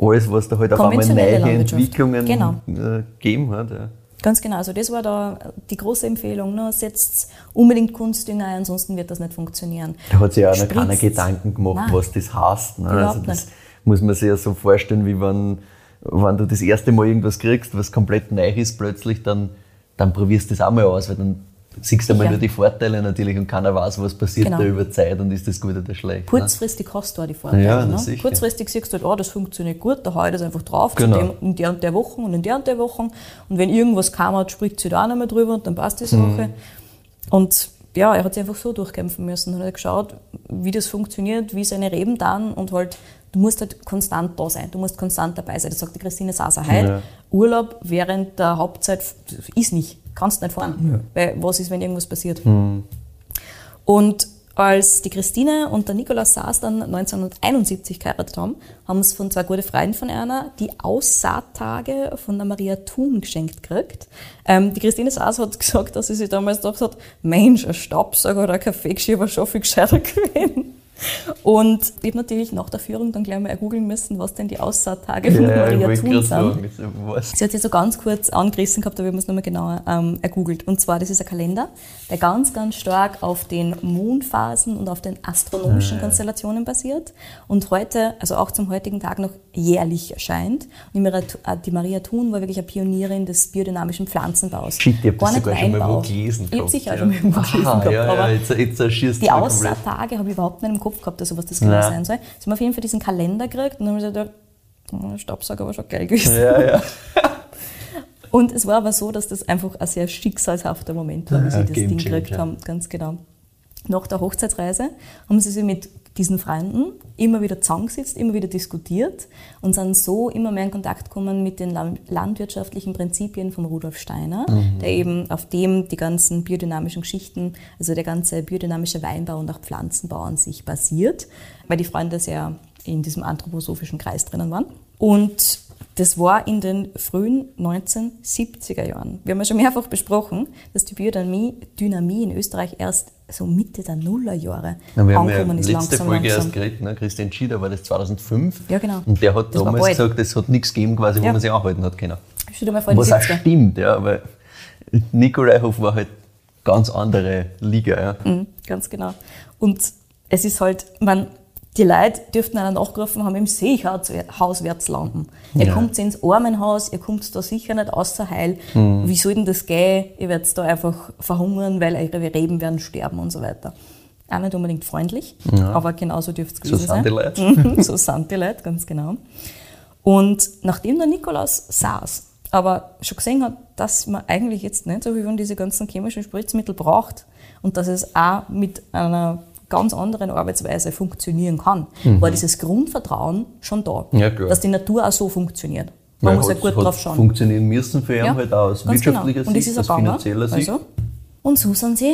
alles, was da halt auf einmal neue. Entwicklungen Genau. äh, gegeben hat. Ja. Ganz genau, also das war da die große Empfehlung. Ne? Setzt unbedingt Kunstdünger ein, ansonsten wird das nicht funktionieren. Da hat sich ja auch noch keiner Gedanken gemacht, Nein. was das heißt. Ne? Also das nicht. muss man sich ja so vorstellen, wie wenn, wenn du das erste Mal irgendwas kriegst, was komplett neu ist, plötzlich, dann, dann probierst du das auch mal aus, weil dann siehst du einmal nur die Vorteile natürlich und keiner weiß, was passiert Genau. da über Zeit und ist das gut oder schlecht. Ne? Kurzfristig hast du auch die Vorteile. Ja, ne? sicher. Kurzfristig siehst du halt, oh, das funktioniert gut, da hau ich das einfach drauf, Genau. dem, in der und der Woche und in der und der Woche. Und wenn irgendwas kam hat, spricht sie da auch mehr drüber und dann passt die Sache. Mhm. Und ja, er hat sich einfach so durchkämpfen müssen. Er hat geschaut, wie das funktioniert, wie seine Reben dann und halt, du musst halt konstant da sein, du musst konstant dabei sein. Das sagt die Christine Sasa heute. Ja. Urlaub während der Hauptzeit ist nicht, kannst nicht fahren. Weil was ist, wenn irgendwas passiert? Mhm. Und als die Christine und der Nikolaus Saas dann 1971 geheiratet haben, haben sie von zwei guten Freunden von einer die Aussaattage von der Maria Thun geschenkt gekriegt. Ähm, die Christine Saas hat gesagt, dass sie sich damals gedacht hat, Mensch, ein Staubsauger oder ein Kaffeegeschirr war schon viel gescheiter gewesen. Und ich habe natürlich nach der Führung dann gleich mal ergoogeln müssen, was denn die Aussaattage von Ja, Maria Thun sind. sagen? Sie hat sich so ganz kurz angerissen gehabt, aber wir haben es nochmal genauer ähm, ergoogelt. Und zwar, das ist ein Kalender, der ganz, ganz stark auf den Mondphasen und auf den astronomischen Konstellationen basiert und heute, also auch zum heutigen Tag noch jährlich erscheint. Und die Maria, äh, die Maria Thun war wirklich eine Pionierin des biodynamischen Pflanzenbaus. Shit, ich habe das sogar schon mal Weinbau. wo gelesen Ich habe sicher auch ja. schon mal irgendwo gelesen Aha, gehabt, ja, ja, jetzt, jetzt die. Aussaattage habe ich überhaupt nicht im Kopf gehabt, also was das genau Nein. sein soll. Sie haben auf jeden Fall diesen Kalender gekriegt und dann habe ich gedacht, oh, der Staubsauger war schon geil gewesen. Ja, ja. Und es war aber so, dass das einfach ein sehr schicksalshafter Moment war, wie Ja, sie das Ding gekriegt haben, ganz genau. Nach der Hochzeitsreise haben sie sich mit diesen Freunden immer wieder zusammengesetzt, immer wieder diskutiert und sind so immer mehr in Kontakt gekommen mit den landwirtschaftlichen Prinzipien von Rudolf Steiner, Mhm. der eben auf dem die ganzen biodynamischen Geschichten, also der ganze biodynamische Weinbau und auch Pflanzenbau an sich basiert, weil die Freunde sehr in diesem anthroposophischen Kreis drinnen waren. Und das war in den frühen 1970er Jahren. Wir haben ja schon mehrfach besprochen, dass die Biodynamie Dynamie in Österreich erst so Mitte der Nullerjahre Ja, wir haben ja angekommen ist, letzte langsam, Folge langsam. erst geredet, ne? Christian Schieder war das 2005. Ja, genau. Und der hat Das damals gesagt, es hat nichts gegeben, quasi, wo Ja. man sich anhalten hat können. Stell dir mal vor, Was auch 70er. stimmt, ja, weil Nikolaihof war halt ganz andere Liga. Ja. Mhm, ganz genau. Und es ist halt, man, die Leute dürften einer nachgerufen haben, im Seehauswärts landen. Ihr Ja. kommt ins Armenhaus, ihr kommt da sicher nicht außer Heil. Mhm. Wie soll denn das gehen? Ihr werdet da einfach verhungern, weil eure Reben werden sterben und so weiter. Auch nicht unbedingt freundlich, aber genauso dürfte es So gewesen sind die sein. Leute. So sind die Leute, ganz genau. Und nachdem der Nikolaus saß, aber schon gesehen hat, dass man eigentlich jetzt nicht so wie man diese ganzen chemischen Spritzmittel braucht und dass es auch mit einer ganz anderen Arbeitsweise funktionieren kann, war dieses Grundvertrauen schon da, Mhm. Ja, dass die Natur auch so funktioniert. Man Weil muss ja gut drauf schauen. funktionieren müssen für ihn Ja, halt auch aus ganz wirtschaftlicher genau. Sicht, aus finanzieller Sicht. Also, und so sind sie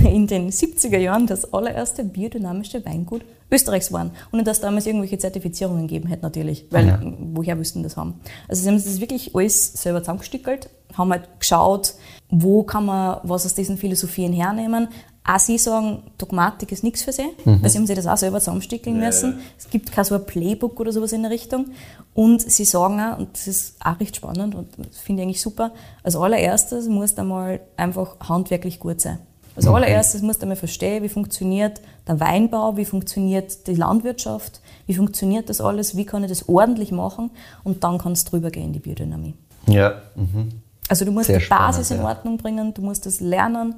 in den 70er Jahren das allererste biodynamische Weingut Österreichs waren. Ohne dass damals irgendwelche Zertifizierungen gegeben hätte natürlich, weil Ja. woher müssten das haben? Also sie haben das wirklich alles selber zusammengestückelt, haben halt geschaut, wo kann man was aus diesen Philosophien hernehmen. Auch sie sagen, Dogmatik ist nichts für sie, weil sie haben sich das auch selber zusammenstückeln müssen. Es gibt kein so ein Playbook oder sowas in der Richtung. Und sie sagen auch, und das ist auch recht spannend und das finde ich eigentlich super, als allererstes muss du einmal einfach handwerklich gut sein. Als allererstes musst du einmal verstehen, wie funktioniert der Weinbau, wie funktioniert die Landwirtschaft, wie funktioniert das alles, wie kann ich das ordentlich machen und dann kannst du drüber gehen in die Biodynamie. Ja, mhm. Also du musst Sehr die Basis spannend, in ja. Ordnung bringen, du musst das lernen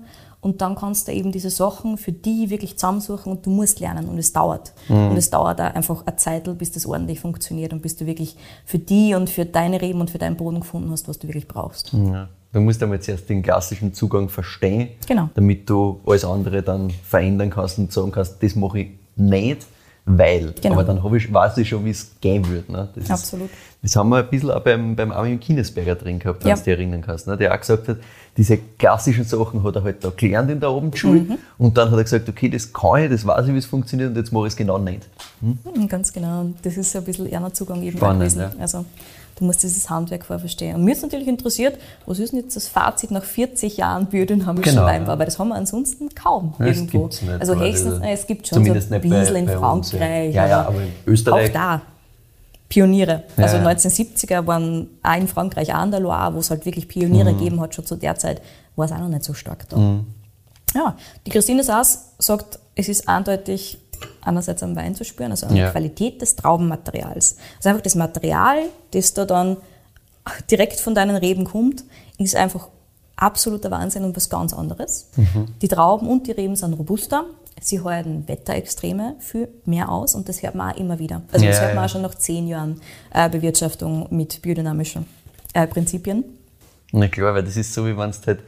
und dann kannst du eben diese Sachen für die wirklich zusammensuchen und du musst lernen und es dauert. Mhm. Und es dauert auch einfach eine Zeit, bis das ordentlich funktioniert und bis du wirklich für die und für deine Reben und für deinen Boden gefunden hast, was du wirklich brauchst. ja. Du musst einmal zuerst den klassischen Zugang verstehen, Genau. damit du alles andere dann verändern kannst und sagen kannst, das mache ich nicht, weil. Genau. Aber dann ich, weiß ich schon, wie es gehen wird. Ne? Das ist- Absolut. Das haben wir ein bisschen auch beim, beim Armin Kinesberger drin gehabt, wenn Ja. du dich erinnern kannst. Ne? Der auch gesagt hat, diese klassischen Sachen hat er halt da gelernt in der Abendschule Mhm. und dann hat er gesagt, okay, das kann ich, das weiß ich, wie es funktioniert und jetzt mache ich es genau nicht. Mhm, Ganz genau. Und das ist ein bisschen eher Zugang eben Spannend, gewesen. ja. Also Du musst dieses Handwerk vorher verstehen. Und mir ist natürlich interessiert, was ist denn jetzt das Fazit nach 40 Jahren biodynamischen Genau, Weinbau? ja. Weil das haben wir ansonsten kaum Ja, irgendwo. nicht, also höchstens, äh, es gibt schon so nicht bei- Wiesel in bei uns, ja. Frankreich. Ja, ja, aber in Österreich- Auch da. Pioniere. Ja, also ja. 1970er waren auch in Frankreich, auch an der Loire, wo es halt wirklich Pioniere Mhm. gegeben hat, schon zu der Zeit, war es auch noch nicht so stark da. Ja, die Christine Saas sagt, es ist eindeutig einerseits am Wein zu spüren, also an Ja. der Qualität des Traubenmaterials. Also einfach das Material, das da dann direkt von deinen Reben kommt, ist einfach absoluter Wahnsinn und was ganz anderes. Die Trauben und die Reben sind robuster. Sie halten Wetterextreme viel mehr aus und das hört man auch immer wieder. Also das Ja, hört man ja. auch schon nach zehn Jahren äh, Bewirtschaftung mit biodynamischen äh, Prinzipien. Na klar, weil das ist so, wie wenn du halt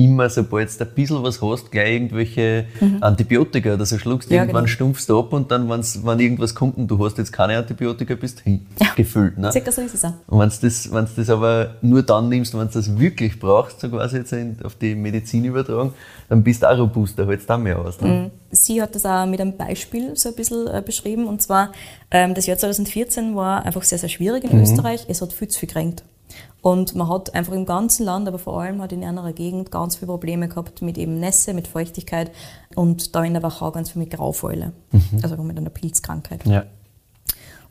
immer, sobald du ein bisschen was hast, gleich irgendwelche Antibiotika oder so schluckst, Mhm. Ja, irgendwann genau. stumpfst du ab und dann, wenn's, wenn irgendwas kommt und du hast jetzt keine Antibiotika, bist du hin, gefüllt. Ne? Circa so ist es auch. Und wenn du das, wenn's das aber nur dann nimmst, wenn du das wirklich brauchst, so quasi jetzt auf die Medizin übertragen, dann bist du auch robuster, hältst da mehr aus. Ne? Sie hat das auch mit einem Beispiel so ein bisschen äh, beschrieben. Und zwar, ähm, das Jahr 2014 war einfach sehr, sehr schwierig in Österreich. Es hat viel zu viel geregnet. Und man hat einfach im ganzen Land, aber vor allem halt in einer Gegend ganz viele Probleme gehabt mit eben Nässe, mit Feuchtigkeit und da in der Wachau ganz viel mit Graufäule, also mit einer Pilzkrankheit. Ja.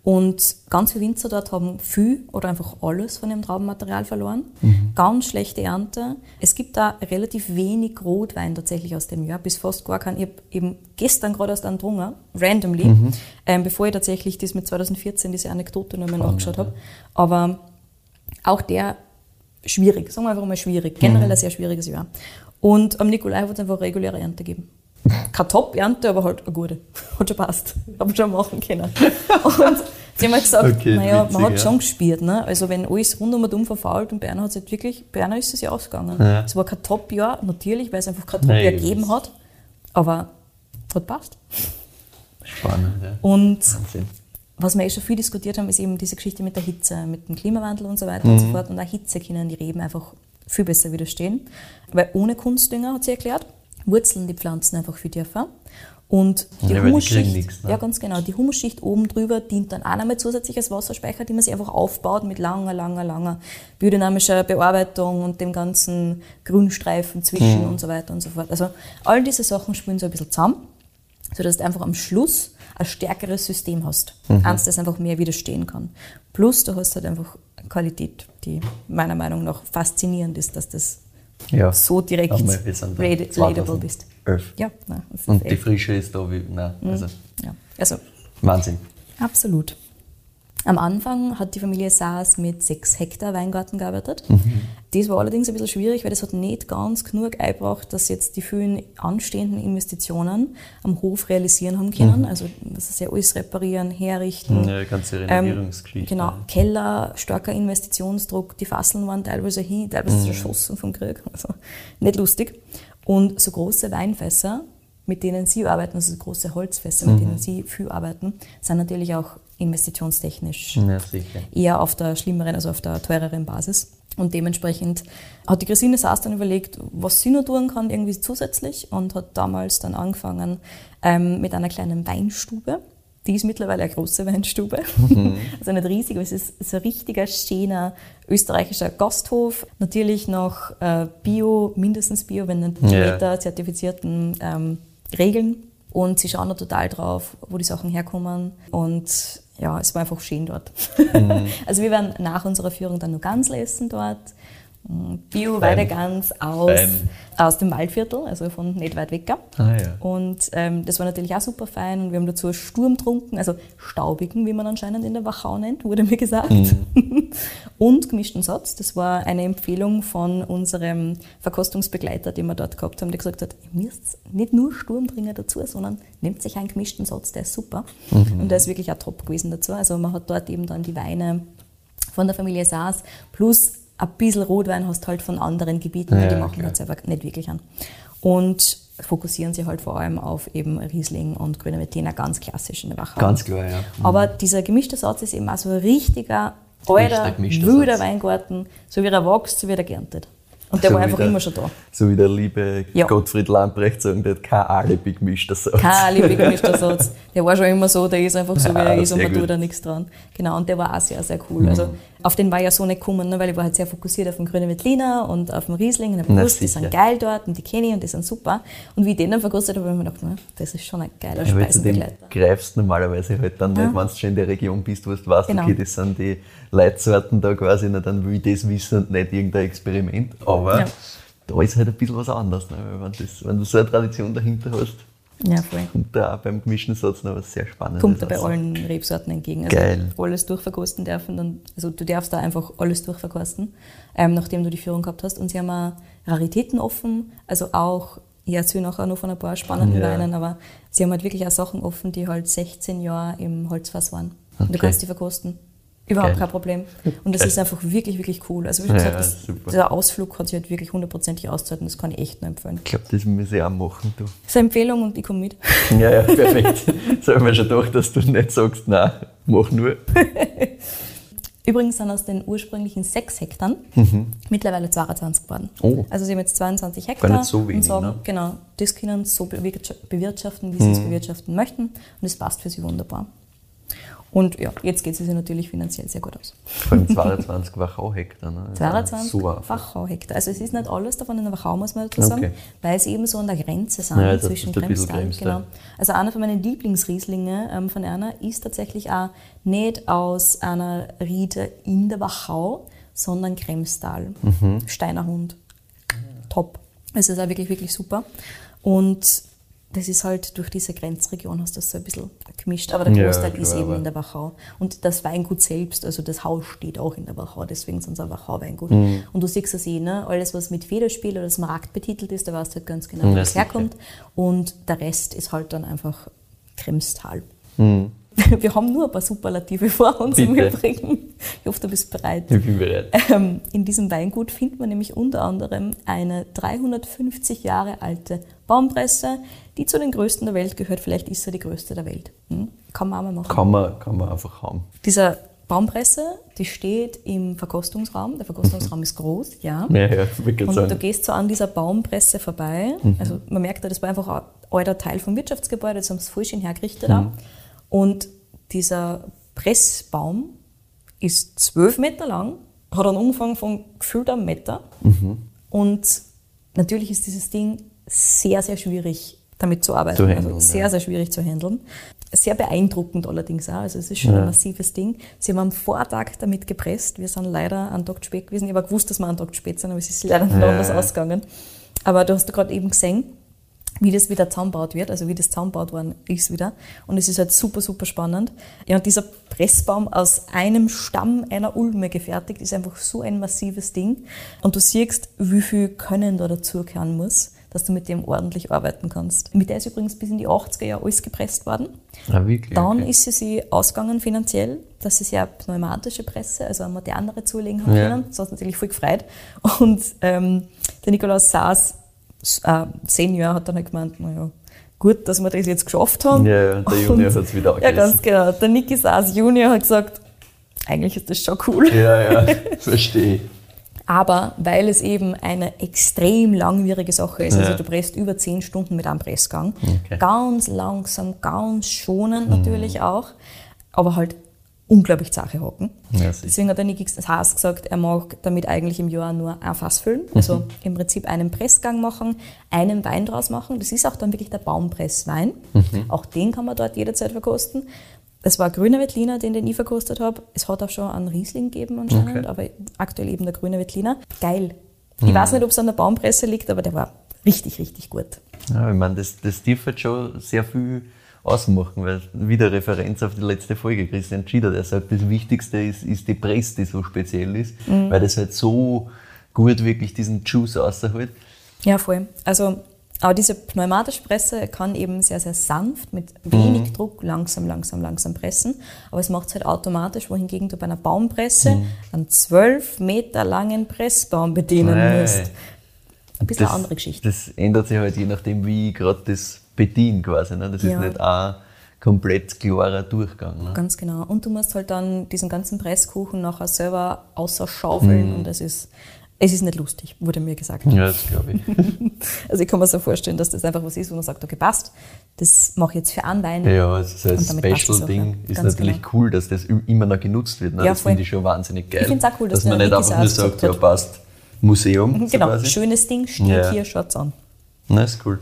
Und ganz viele Winzer dort haben viel oder einfach alles von dem Traubenmaterial verloren. Mhm. Ganz schlechte Ernte. Es gibt da relativ wenig Rotwein tatsächlich aus dem Jahr, bis fast gar kein. Ich habe eben gestern gerade aus einem Drunger, randomly, Mhm. ähm, bevor ich tatsächlich das mit 2014, diese Anekdote nochmal nachgeschaut habe. Aber auch der schwierig, sagen wir einfach mal schwierig. Generell Mhm. ein sehr schwieriges Jahr. Und am Nikolai hat es einfach eine reguläre Ernte gegeben. Keine Top-Ernte, aber halt eine gute. Hat schon passt. Haben schon machen können. Und sie haben halt gesagt, Okay, naja, witzig, man hat ja. schon gespielt. Ne? Also wenn alles rund um und um verfault und Berner hat es halt wirklich, Berner ist es ja ausgegangen. Ja. Es war kein Top-Jahr, natürlich, weil es einfach kein Top-Jahr gegeben hat. Aber hat passt. Spannend, ja. Und Wahnsinn. Was wir eh schon viel diskutiert haben, ist eben diese Geschichte mit der Hitze, mit dem Klimawandel und so weiter und so fort. Und auch Hitze können die Reben einfach viel besser widerstehen. Weil ohne Kunstdünger, hat sie erklärt, wurzeln die Pflanzen einfach viel tiefer. Und die Ja, Humusschicht, nichts, ne? ja ganz genau, die Humusschicht oben drüber dient dann auch nochmal zusätzlich als Wasserspeicher, die man sich einfach aufbaut mit langer, langer, langer biodynamischer Bearbeitung und dem ganzen Grünstreifen zwischen und so weiter und so fort. Also all diese Sachen spielen so ein bisschen zusammen sodass du einfach am Schluss ein stärkeres System hast. Eins, das einfach mehr widerstehen kann. Plus, du hast halt einfach Qualität, die meiner Meinung nach faszinierend ist, dass das Ja. so direkt relatable bist. 2011. Ja, nein, Und die Frische ist da wie, nein, also ja. Also, Wahnsinn. absolut. Am Anfang hat die Familie Saas mit sechs Hektar Weingarten gearbeitet. Das war allerdings ein bisschen schwierig, weil das hat nicht ganz genug eingebracht, dass jetzt die vielen anstehenden Investitionen am Hof realisieren haben können. Also das ist ja alles reparieren, herrichten. Ja, die ganze Ähm, Renovierungsgeschichte. genau, Keller, starker Investitionsdruck, die Fasseln waren teilweise hin, teilweise zerschossen vom Krieg. Also nicht lustig. Und so große Weinfässer, mit denen Sie arbeiten, also so große Holzfässer, mit denen Sie viel arbeiten, sind natürlich auch investitionstechnisch Ja, eher auf der schlimmeren, also auf der teureren Basis. Und dementsprechend hat die Christine Saas dann überlegt, was sie noch tun kann, irgendwie zusätzlich und hat damals dann angefangen ähm, mit einer kleinen Weinstube. Die ist mittlerweile eine große Weinstube. also nicht riesig, aber es ist so ein richtiger, schöner österreichischer Gasthof. Natürlich noch äh, Bio, mindestens Bio, wenn nicht Ja. Demeter zertifizierten ähm, Regeln. Und sie schauen da total drauf, wo die Sachen herkommen. Und ja, es war einfach schön dort. also wir werden nach unserer Führung dann nur Gans essen dort. Bio Weidegans aus, Fein. aus dem Waldviertel, also von nicht weit weg. Ah ja. Und ähm, das war natürlich auch super fein. Und wir haben dazu Sturm getrunken, also staubigen, wie man anscheinend in der Wachau nennt, wurde mir gesagt. und gemischten Satz. Das war eine Empfehlung von unserem Verkostungsbegleiter, den wir dort gehabt haben, der gesagt hat, ihr müsst nicht nur Sturm trinken dazu, sondern nehmt sich einen gemischten Satz, der ist super. Und der ist wirklich auch top gewesen dazu. Also man hat dort eben dann die Weine von der Familie Saas plus ein bisschen Rotwein hast halt von anderen Gebieten, weil Ja, die machen klar. halt selber nicht wirklich an. Und fokussieren sich halt vor allem auf eben Riesling und Grüne Mettiner, ganz klassisch in der Wachau. Ganz klar, ja. Aber dieser gemischte Satz ist eben auch so ein richtiger, alter, wilder. Weingarten, so wie er wächst, so wird er geerntet. Und der So war einfach der- immer schon da. So wie der liebe Ja. Gottfried Lamprecht sagen, der hat kein Alibi gemischter Satz. Kein liebe gemischter Satz. Der war schon immer so, der ist einfach so, wie Ja, er ist und man tut gut. da nichts dran. Genau, und der war auch sehr, sehr cool. Also auf den war ich ja so nicht gekommen, ne, weil ich war halt sehr fokussiert auf den Grünen Veltliner und auf den Riesling und hab Na, gewusst, die sind geil dort und die kenne ich und die sind super. Und wie ich den dann verkostet habe, habe ich mir gedacht, ne, das ist schon ein geiler Ja, Speisenbegleiter. greifst du normalerweise halt dann Ja. nicht, wenn du schon in der Region bist, wo du weißt, Genau. okay, das sind die Leitsorten da quasi, na, dann will ich das wissen und nicht irgendein Experiment. Aber Ja. da ist halt ein bisschen was anderes, ne? wenn, das, wenn du so eine Tradition dahinter hast, Ja, voll. kommt da auch beim gemischten Satz noch was sehr Spannendes. Kommt da bei allen Rebsorten entgegen. Also Geil. alles durchverkosten dürfen. Dann, also du darfst da einfach alles durchverkosten, ähm, nachdem du die Führung gehabt hast. Und sie haben auch Raritäten offen, also auch, ich erzähle nachher noch von ein paar spannenden Ja. Weinen, aber sie haben halt wirklich auch Sachen offen, die halt 16 Jahre im Holzfass waren. Und Okay. du kannst die verkosten. Überhaupt Geil. kein Problem. Und das Geil. ist einfach wirklich, wirklich cool. Also wie gesagt, ja, das, dieser Ausflug hat sich halt wirklich hundertprozentig ausgezahlt und das kann ich echt nur empfehlen. Ich glaube, das muss ich auch machen. Du. Das ist eine Empfehlung und ich komme mit. Ja, ja, perfekt. Jetzt habe ich mir schon gedacht, dass du nicht sagst, nein, mach nur. Übrigens sind aus den ursprünglichen sechs Hektar mittlerweile 22 geworden. Mhm. Oh. Also sie haben jetzt 22 Hektar nicht so und wenig, sagen, ne? genau, das können sie so bewirtscha- bewirtschaften, wie sie Mhm. es bewirtschaften möchten und es passt für sie wunderbar. Und ja, jetzt geht es sich natürlich finanziell sehr gut aus. Vor allem 22 Wachau-Hektar. Ne? Also 22 So einfach. Wachau-Hektar. Also es ist nicht alles davon in der Wachau, muss man dazu sagen, Okay. weil sie eben so an der Grenze sind Ja, also zwischen Kremstal. Genau. Also einer von meinen Lieblingsrieslinge ähm, von einer ist tatsächlich auch nicht aus einer Riede in der Wachau, sondern Kremstal. Mhm. Steinerhund. Top. Es ist auch wirklich, wirklich super. Und das ist halt durch diese Grenzregion hast du das so ein bisschen gemischt. Aber der Ja, Großteil klar, ist eben in der Wachau. Und das Weingut selbst, also das Haus steht auch in der Wachau, deswegen sind es ein Wachau-Weingut. Mhm. Und du siehst es eh, ne? alles was mit Federspiel oder Smaragd betitelt ist, da weißt du halt ganz genau, wo Ja, das sicher. herkommt. Und der Rest ist halt dann einfach Kremstal. Mhm. Wir haben nur ein paar Superlative vor uns im Bitte. Übrigen. Ich hoffe, du bist bereit. Ich bin bereit. Ähm, in diesem Weingut findet man nämlich unter anderem eine 350 Jahre alte Baumpresse, die zu den größten der Welt gehört. Vielleicht ist sie die größte der Welt. Hm? Kann man auch mal machen. Kann man, kann man einfach haben. Diese Baumpresse, die steht im Verkostungsraum. Der Verkostungsraum ist groß, ja. Ja, ja, ich würde Und sagen. du gehst so an dieser Baumpresse vorbei. Also man merkt, das war einfach ein alter Teil vom Wirtschaftsgebäude, das haben sie voll schön hergerichtet. auch. Und dieser Pressbaum ist zwölf Meter lang, hat einen Umfang von gefühlt einem Meter. Und natürlich ist dieses Ding sehr, sehr schwierig damit zu arbeiten. Zu handeln, also sehr, ja. sehr schwierig zu handeln. Sehr beeindruckend allerdings auch. Also es ist schon Ja. ein massives Ding. Sie haben am Vortag damit gepresst. Wir sind leider einen Tag spät gewesen. Ich habe gewusst, dass wir einen Tag spät sind, aber es ist leider nicht Ja, anders ausgegangen. Aber du hast gerade eben gesehen, wie das wieder zusammengebaut wird, also wie das zusammengebaut worden ist wieder. Und es ist halt super, super spannend. Ja, und dieser Pressbaum aus einem Stamm einer Ulme gefertigt, ist einfach so ein massives Ding. Und du siehst, wie viel Können da dazugehören muss, dass du mit dem ordentlich arbeiten kannst. Mit der ist übrigens bis in die 80er Jahre alles gepresst worden. Ah, wirklich? Dann okay. ist sie sich ausgegangen finanziell, dass sie eine pneumatische Presse, also eine modernere zulegen haben Ja. können. Das hat natürlich voll gefreut. Und ähm, der Nikolaus Saas, äh, Senior, hat dann halt gemeint, naja, gut, dass wir das jetzt geschafft haben. Ja, ja, der Junior hat es wieder Ja, ganz angerissen. genau. Der Niki Saas Junior hat gesagt, eigentlich ist das schon cool. Ja, ja, verstehe. Aber weil es eben eine extrem langwierige Sache ist, Ja. also du presst über zehn Stunden mit einem Pressgang, Okay. ganz langsam, ganz schonend natürlich auch, aber halt unglaublich zache hocken. Ja. Deswegen hat der Niki Haas gesagt, er mag damit eigentlich im Jahr nur ein Fass füllen, also im Prinzip einen Pressgang machen, einen Wein draus machen. Das ist auch dann wirklich der Baumpresswein. Auch den kann man dort jederzeit verkosten. Es war grüner Veltliner, den, den ich verkostet habe. Es hat auch schon einen Riesling gegeben anscheinend, Okay. aber aktuell eben der grüne Veltliner. Geil. Ich weiß nicht, ob es an der Baumpresse liegt, aber der war richtig, richtig gut. Ja, ich meine, das, das halt schon sehr viel ausmachen, weil wieder Referenz auf die letzte Folge, Christian Schieder, der sagt, das Wichtigste ist, ist die Presse, die so speziell ist, Mhm. weil das halt so gut wirklich diesen Juice außerhält. Ja, voll. Also, aber diese pneumatische Presse kann eben sehr, sehr sanft, mit wenig Druck langsam, langsam, langsam pressen. Aber es macht es halt automatisch, wohingegen du bei einer Baumpresse einen zwölf Meter langen Pressbaum bedienen Ei. musst. Ein bisschen das, eine andere Geschichte. Das ändert sich halt je nachdem, wie gerade das bediene quasi. Ne? Das Ja. ist nicht ein komplett klarer Durchgang. Ne? Ganz genau. Und du musst halt dann diesen ganzen Presskuchen nachher selber außerschaufeln und das ist es ist nicht lustig, wurde mir gesagt. Ja, das glaube ich. Also ich kann mir so vorstellen, dass das einfach was ist, wo man sagt, okay, passt, das mache ich jetzt für Wein. Ja, also das es auch, Special-Ding ja. ist Ganz natürlich genau. cool, dass das immer noch genutzt wird. Ne? Ja, das finde ich schon wahnsinnig geil. Ich find's auch cool, dass dass man nicht einfach nur sagt, ja passt, Museum. so Genau, quasi. schönes Ding, steht Ja. hier, schaut's an. Na, ist cool.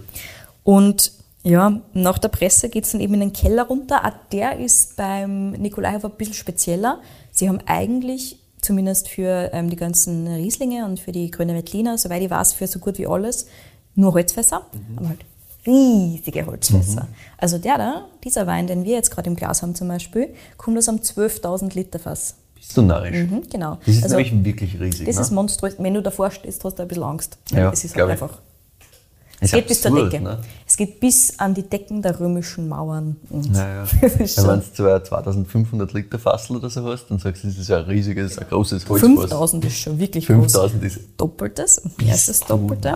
Und ja, nach der Presse geht es dann eben in den Keller runter. Auch der ist beim Nikolaihof ein bisschen spezieller. Sie haben eigentlich, zumindest für ähm, die ganzen Rieslinge und für die Grüne Veltliner, soweit ich weiß, für so gut wie alles, nur Holzfässer, aber halt riesige Holzfässer. Also der da, dieser Wein, den wir jetzt gerade im Glas haben zum Beispiel, kommt aus einem 12.000 Liter Fass. Bist du narrisch? Mhm, genau. Das ist Also, nämlich wirklich riesig. das ne? ist monströs. Wenn du davor stehst, hast du ein bisschen Angst. Ja, es ist halt einfach. Es geht bis zur absurd, Decke. Ne? Es geht bis an die Decken der römischen Mauern. Naja. Wenn du zwar 2500 Liter Fassel oder so hast, dann sagst du, das ist ein riesiges, ein großes Holzfass. 5000 ist schon wirklich groß. 5000 ist Doppeltes und mehr ist das Doppelte.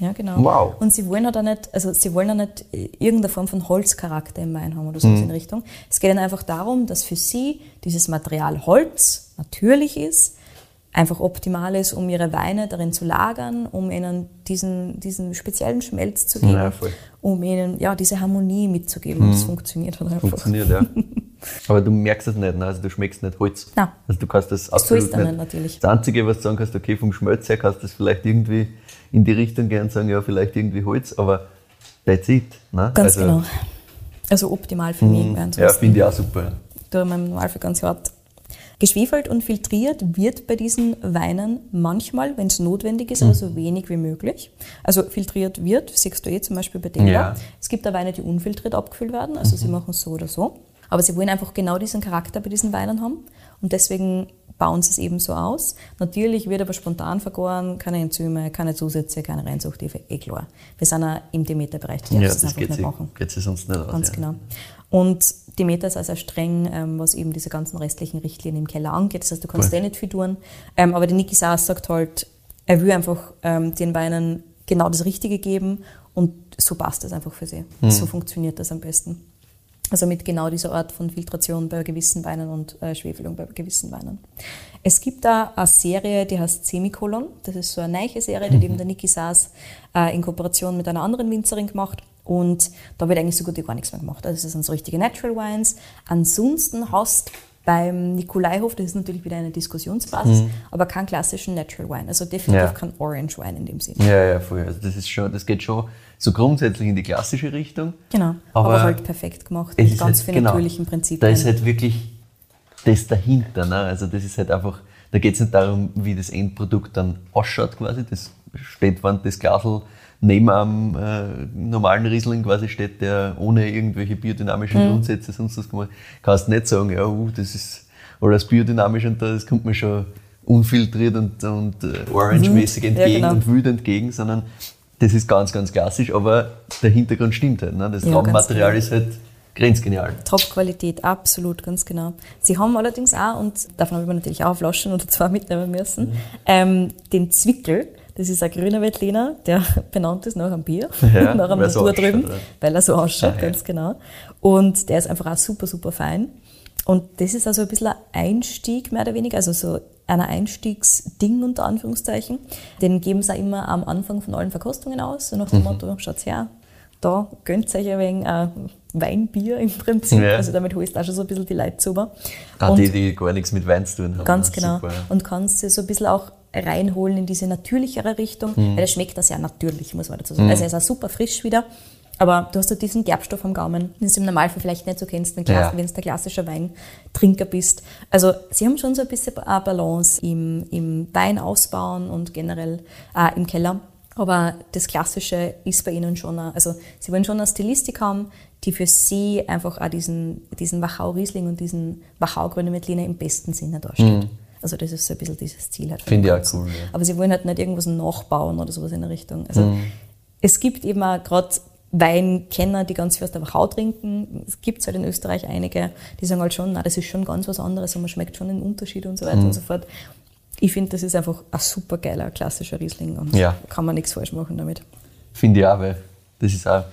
Ja, genau. Wow. Und sie wollen halt auch nicht, also sie wollen auch nicht äh, irgendeine Form von Holzcharakter im Wein haben oder so Mhm. in Richtung. Es geht ihnen einfach darum, dass für sie dieses Material Holz natürlich ist, einfach optimal ist, um ihre Weine darin zu lagern, um ihnen diesen, diesen speziellen Schmelz zu geben, Ja. Mhm. um ihnen ja, diese Harmonie mitzugeben. Und das funktioniert halt einfach. Funktioniert, ja. Aber du merkst es nicht, ne? also du schmeckst nicht Holz. Nein. Also du kannst das So absolut ist dann nicht. nicht natürlich. Das Einzige, was du sagen kannst, okay, vom Schmelz her kannst du das vielleicht irgendwie in die Richtung gehen und sagen, ja, vielleicht irgendwie Holz, aber that's it. Ne? Ganz also, genau. Also optimal für mich. wären Ja, finde ich auch super. da im Normalfall ganz hart. Geschwefelt und filtriert wird bei diesen Weinen manchmal, wenn es notwendig ist, aber so wenig wie möglich. Also filtriert wird, siehst du eh zum Beispiel bei dem Ja. da. Es gibt da Weine, die unfiltriert abgefüllt werden, also sie machen es so oder so. Aber sie wollen einfach genau diesen Charakter bei diesen Weinen haben und deswegen bauen sie es eben so aus. Natürlich wird aber spontan vergoren, keine Enzyme, keine Zusätze, keine Reinzuchthilfe, eh klar. Wir sind auch im Demeter-Bereich, du Ja, das es einfach geht nicht machen. geht sich sonst nicht aus. Ganz ja. genau. Und Demeter ist also sehr streng, ähm, was eben diese ganzen restlichen Richtlinien im Keller angeht. Das heißt, du kannst Cool. eh nicht viel tun. Ähm, aber der Niki Saas sagt halt, er will einfach ähm, den Weinen genau das Richtige geben und so passt das einfach für sie. Hm. So funktioniert das am besten. Also mit genau dieser Art von Filtration bei gewissen Weinen und äh, Schwefelung bei gewissen Weinen. Es gibt da eine Serie, die heißt Semikolon. Das ist so eine neue Serie, die hat eben der Niki Saas äh, in Kooperation mit einer anderen Winzerin gemacht. Und da wird eigentlich so gut wie gar nichts mehr gemacht. Also das sind so richtige Natural Wines. Ansonsten hast beim Nikolaihof, das ist natürlich wieder eine Diskussionsbasis, aber keinen klassischen Natural Wine. Also definitiv Ja. kein Orange Wine in dem Sinn. Ja, ja, voll. Also das ist schon, das geht schon so grundsätzlich in die klassische Richtung. Genau, aber, Aber halt perfekt gemacht. Mit ist ganz halt, vielen genau, natürlichen Prinzipien. Da ist halt wirklich das dahinter. Ne? Also das ist halt einfach, da geht es nicht darum, wie das Endprodukt dann ausschaut quasi. Das steht, wenn das Glasl neben einem äh, normalen Riesling quasi steht, der ohne irgendwelche biodynamischen Mhm. Grundsätze sonst was gemacht kannst du nicht sagen, ja, uh, das ist alles biodynamisch und da, das kommt mir schon unfiltriert und, und äh, orange-mäßig Wild. Ja, entgegen genau. und wild entgegen, sondern das ist ganz, ganz klassisch, aber der Hintergrund stimmt halt. Ne? Das Ja, ganz Raummaterial genau. ist halt grenzgenial. Top-Qualität, absolut, ganz genau. Sie haben allerdings auch, und davon habe ich mir natürlich auch Flaschen oder zwei mitnehmen müssen, ähm, den Zwickel. Das ist ein grüner Veltliner, der benannt ist nach einem Bier, Ja, nach einem so Natur ausschaut, drüben, weil er so ausschaut, Ah, ja. ganz genau. Und der ist einfach auch super, super fein. Und das ist also ein bisschen ein Einstieg, mehr oder weniger, also so ein Einstiegsding unter Anführungszeichen. Den geben sie auch immer am Anfang von allen Verkostungen aus, so nach Mhm. dem Motto, schaut's her, da gönnt euch ein wenig äh, Weinbier im Prinzip. Ja. Also damit holst du auch schon so ein bisschen die Leute zuber. Ah, Und die, die gar nichts mit Wein zu tun haben. ganz ne? genau. Super. Und kannst sie so ein bisschen auch reinholen in diese natürlichere Richtung, Mhm. weil er schmeckt das sehr natürlich, muss man dazu sagen. Also er ist auch super frisch wieder. Aber du hast halt diesen Gerbstoff am Gaumen, den du im Normalfall vielleicht nicht so kennst, wenn, Ja. du der klassischer Weintrinker bist. Also sie haben schon so ein bisschen eine Balance im, im Wein ausbauen und generell auch im Keller. Aber das Klassische ist bei ihnen schon, eine, also sie wollen schon eine Stilistik haben, die für sie einfach auch diesen, diesen Wachau-Riesling und diesen Wachau-Grüne Veltliner im besten Sinne darstellt. Also das ist so ein bisschen dieses Ziel halt. Mhm. Finde ich auch cool, ja. Aber sie wollen halt nicht irgendwas nachbauen oder sowas in der Richtung. Also Mhm. es gibt eben auch gerade Weinkenner, die ganz viel aus der Wachau trinken. Es gibt halt in Österreich einige, die sagen halt schon, na, das ist schon ganz was anderes und man schmeckt schon den Unterschied und so Mhm. weiter und so fort. Ich finde, das ist einfach ein super geiler klassischer Riesling und Ja. kann man nichts falsch machen damit. Finde ich auch, weil das ist auch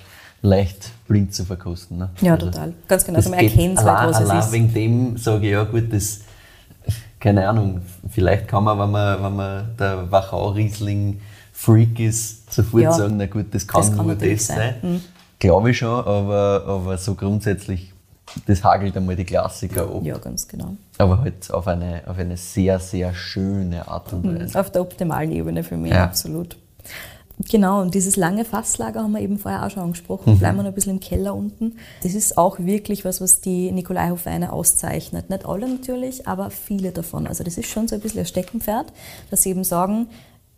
leicht blind zu verkosten. Ne? Ja, Also, total. Ganz genau. Also man erkennt halt, allein, was es allein ist. wegen dem sage ich, ja gut, das keine Ahnung, vielleicht kann man, wenn man, wenn man der Wachau-Riesling-Freak ist, sofort Ja. sagen, na gut, das kann, Das kann nur das sein. sein. Mhm. Glaube ich schon, aber, aber so grundsätzlich, das hagelt einmal die Klassiker ab. Ja, ganz genau. Aber halt auf eine, auf eine sehr, sehr schöne Art und Weise. Auf der optimalen Ebene für mich, Ja. absolut. Genau, und dieses lange Fasslager haben wir eben vorher auch schon Mhm. angesprochen. Bleiben wir noch ein bisschen im Keller unten. Das ist auch wirklich was, was die Nikolaihof-Weine auszeichnet. Nicht alle natürlich, aber viele davon. Also das ist schon so ein bisschen ein Steckenpferd, dass sie eben sagen,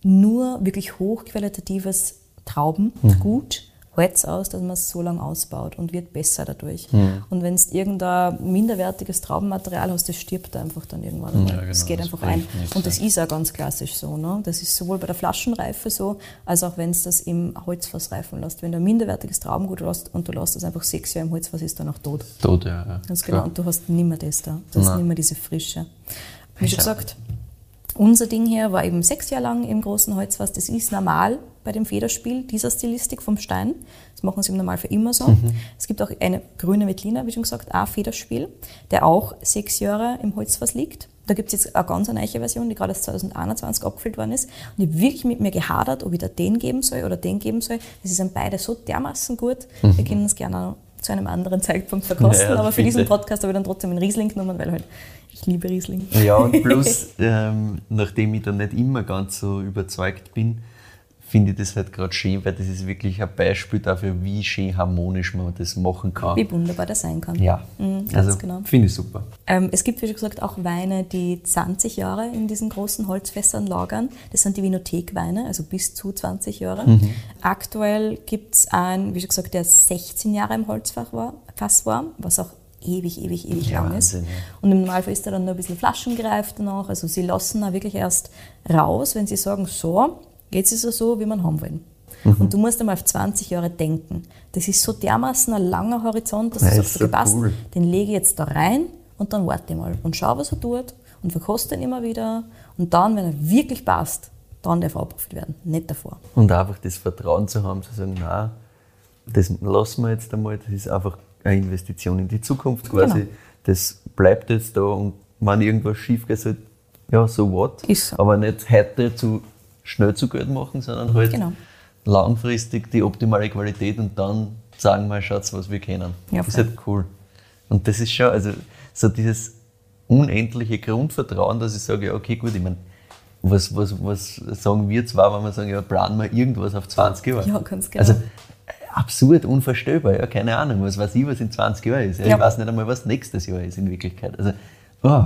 nur wirklich hochqualitatives Traubengut hält es aus, dass man es so lange ausbaut und wird besser dadurch. Und wenn es irgendein minderwertiges Traubenmaterial hast, das stirbt einfach dann irgendwann. Ja, genau, das geht das einfach ein. Und das ist auch ganz klassisch so. Ne? Das ist sowohl bei der Flaschenreife so, als auch wenn es das im Holzfass reifen lässt. Wenn du ein minderwertiges Traubengut hast und du lässt das einfach sechs Jahre im Holzfass, ist danach tot. Tot, ja. ja. Ganz Klar. genau. Und du hast nimmer das da. Du hast nimmer diese Frische. Wie schon gesagt, unser Ding hier war eben sechs Jahre lang im großen Holzfass. Das ist normal bei dem Federspiel dieser Stilistik vom Stein. Das machen sie im Normalfall immer so. Mhm. Es gibt auch eine grüne Veltliner, wie schon gesagt, auch Federspiel, der auch sechs Jahre im Holzfass liegt. Da gibt es jetzt eine ganz neue Version, die gerade erst 2021 abgefüllt worden ist. Und ich habe wirklich mit mir gehadert, ob ich da den geben soll oder den geben soll. Das ist an beide so dermaßen gut. Wir können es gerne zu einem anderen Zeitpunkt verkosten, Ja, aber für diesen. Podcast habe ich dann trotzdem einen Riesling genommen, weil halt ich liebe Riesling. Ja, und plus, ähm, nachdem ich da nicht immer ganz so überzeugt bin, finde ich das halt gerade schön, weil das ist wirklich ein Beispiel dafür, wie schön harmonisch man das machen kann. Wie wunderbar das sein kann. Ja, Mhm, ganz also genau. finde ich super. Ähm, es gibt, wie schon gesagt, auch Weine, die 20 Jahre in diesen großen Holzfässern lagern. Das sind die Vinothek-Weine, also bis zu 20 Jahre. Mhm. Aktuell gibt es einen, wie schon gesagt, der 16 Jahre im Holzfass war, war was auch ewig, ewig, ewig Ja, lang Wahnsinn, ist. ja. Und im Normalfall ist er dann noch ein bisschen flaschengereift danach. Also sie lassen auch wirklich erst raus, wenn sie sagen, so, jetzt ist er so, wie man haben wollen. Mhm. Und du musst einmal auf 20 Jahre denken. Das ist so dermaßen ein langer Horizont, dass du ist sagst, so okay, passt, cool. den lege ich jetzt da rein und dann warte ich mal und schau, was er tut und verkoste ihn immer wieder. Und dann, wenn er wirklich passt, dann darf er abgefüllt werden, nicht davor. Und einfach das Vertrauen zu haben, zu sagen, na, das lassen wir jetzt einmal, das ist einfach eine Investition in die Zukunft quasi. Genau. Das bleibt jetzt da und wenn irgendwas schief geht, ja, so what. Ist so. Aber nicht heute zu schnell zu Geld machen, sondern halt Genau. langfristig die optimale Qualität und dann sagen wir, schaut was wir können. Ja, das ist halt cool. Und das ist schon, also so dieses unendliche Grundvertrauen, dass ich sage, ja, okay, gut, ich meine, was, was, was sagen wir zwar, wenn wir sagen, ja, planen wir irgendwas auf 20 Jahre? Ja, ganz genau. Also absurd, unvorstellbar, ja, keine Ahnung, was weiß ich, was in 20 Jahren ist. Ja, Ja. Ich weiß nicht einmal, was nächstes Jahr ist in Wirklichkeit. Also, oh,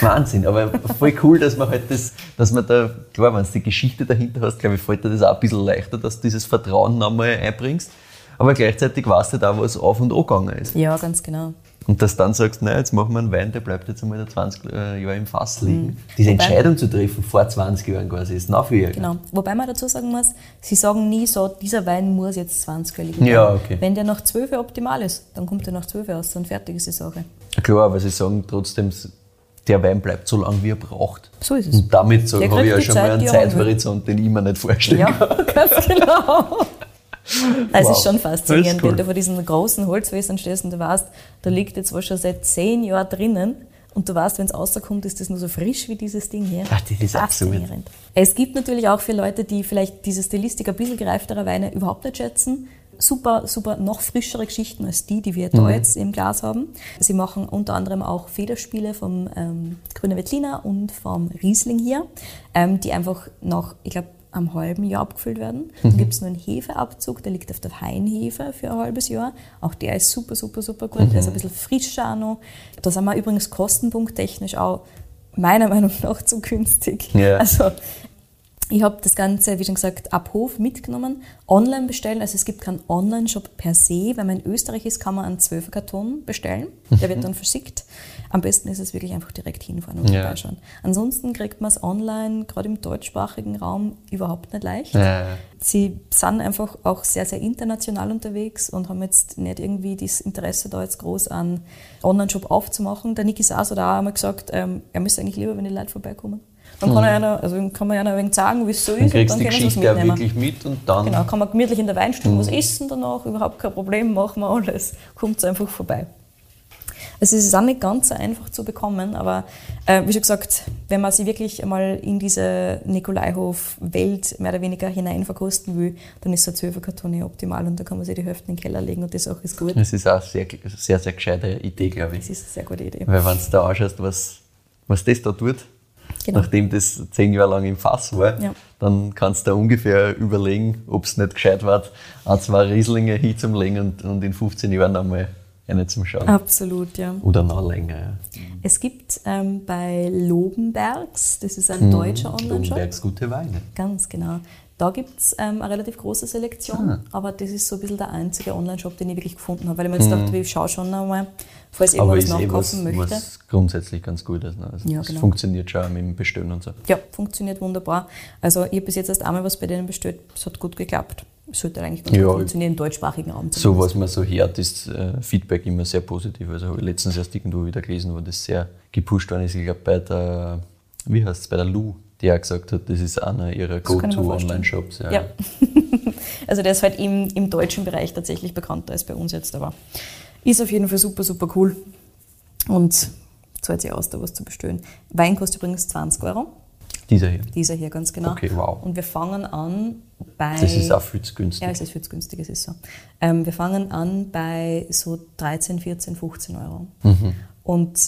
Wahnsinn, aber voll cool, dass man halt das, dass man da, klar, wenn du die Geschichte dahinter hast, glaube ich, fällt dir das auch ein bisschen leichter, dass du dieses Vertrauen nochmal einbringst. Aber gleichzeitig weißt du da, was auf und angegangen ist. Ja, ganz genau. Und dass du dann sagst, nein, jetzt machen wir einen Wein, der bleibt jetzt einmal 20 äh, Jahre im Fass liegen. Mhm. Diese Wobei- Entscheidung zu treffen vor 20 Jahren quasi ist nach wie Genau. Wobei man dazu sagen muss, sie sagen nie so, dieser Wein muss jetzt 20 Jahre liegen. Ja, okay. Wenn der nach 12 Jahren optimal ist, dann kommt er nach 12 Jahren raus und fertig ist die Sache. Klar, aber sie sagen trotzdem, der Wein bleibt so lange, wie er braucht. So ist es. Und damit so Der habe ich ja schon Zeit, mal einen. Zeithorizont, den ich mir nicht vorstellen Ja, kann. ganz genau. Es Wow. ist schon Das faszinierend, ist cool. wenn du vor diesen großen Holzfässern stehst und du weißt, da liegt jetzt was schon seit zehn Jahren drinnen und du weißt, wenn es rauskommt, ist das nur so frisch wie dieses Ding hier. Ach, das ist. Faszinierend. Es gibt natürlich auch für Leute, die vielleicht diese Stilistik ein bisschen gereiftere Weine überhaupt nicht schätzen, super, super noch frischere Geschichten als die, die wir da jetzt im Glas haben. Sie machen unter anderem auch Federspiele vom ähm, Grüne Veltliner und vom Riesling hier, ähm, die einfach nach, ich glaube, am halben Jahr abgefüllt werden. Dann gibt es nur einen Hefeabzug, der liegt auf der Hainhefe für ein halbes Jahr. Auch der ist super, super, super gut. Der ist ein bisschen frischer auch noch. Da sind wir übrigens kostenpunkttechnisch auch meiner Meinung nach zu günstig. Ja. Also ich habe das Ganze, wie schon gesagt, ab Hof mitgenommen. Online bestellen, also es gibt keinen Online-Shop per se. Wenn man in Österreich ist, kann man einen 12 Karton bestellen. Der wird dann verschickt. Am besten ist es wirklich einfach direkt hinfahren und Ja. vorbeischauen. Ansonsten kriegt man es online, gerade im deutschsprachigen Raum, überhaupt nicht leicht. Ja. Sie sind einfach auch sehr, sehr international unterwegs und haben jetzt nicht irgendwie das Interesse, da jetzt groß einen Online-Shop aufzumachen. Der Niki Saas hat auch einmal gesagt, ähm, er müsste eigentlich lieber, wenn die Leute vorbeikommen. Dann kann, er einer, also dann kann man einer ein wenig sagen, wie es so Mhm. Dann ist, und kriegst dann du die es Geschichte mitnehmen. wirklich mit und dann. Genau, kann man gemütlich in der Weinstube Mhm. was essen danach, überhaupt kein Problem, machen wir alles. Kommt einfach vorbei. Also es ist auch nicht ganz so einfach zu bekommen, aber äh, wie schon gesagt, wenn man sich wirklich einmal in diese Nikolaihof-Welt mehr oder weniger hineinverkosten will, dann ist so ein 12 Karton optimal und da kann man sich die Hälfte in den Keller legen und das auch ist gut. Das ist auch eine sehr, sehr, sehr gescheite Idee, glaube ich. Das ist eine sehr gute Idee. Weil wenn du da anschaust, was, was das da tut, Genau. nachdem das zehn Jahre lang im Fass war, Ja. dann kannst du ungefähr überlegen, ob es nicht gescheit war, ein, zwei Rieslinge hinzulegen und, und in 15 Jahren einmal eine zum Schauen. Absolut, ja. Oder noch länger. Ja. Es gibt ähm, bei Lobenbergs, das ist ein deutscher Online-Shop, Dombergs gute Weine. Ganz genau. Da gibt es ähm, eine relativ große Selektion, Ah. aber das ist so ein bisschen der einzige Online-Shop, den ich wirklich gefunden habe, weil ich mir jetzt dachte, ich schaue schon einmal, falls. Aber irgendwas eh was, nachkaufen möchte. was grundsätzlich ganz gut ist. Ne? Also Ja, das genau. funktioniert schon mit dem Bestellen und so. Ja, funktioniert wunderbar. Also ich habe bis jetzt erst einmal was bei denen bestellt, es hat gut geklappt. Es sollte eigentlich ganz Ja, gut funktionieren im deutschsprachigen Raum. So was man so hört, ist äh, Feedback immer sehr positiv. Also habe ich letztens erst irgendwo wieder gelesen, wo das sehr gepusht worden ist. Ich glaube bei der, wie heißt es, bei der Lu, die auch gesagt hat, das ist einer ihrer. Go-To-Online-Shops. Ja. also der ist halt im, im deutschen Bereich tatsächlich bekannter als bei uns jetzt, aber ist auf jeden Fall super, super cool. Und zahlt sich aus, da was zu bestellen. Wein kostet übrigens 20 Euro. Dieser hier. Dieser hier ganz genau. Okay, wow. Und wir fangen an bei. Das ist auch viel zu günstig. Ja, es ist viel zu günstig, es ist so. Ähm, wir fangen an bei so 13, 14, 15 Euro. Mhm. Und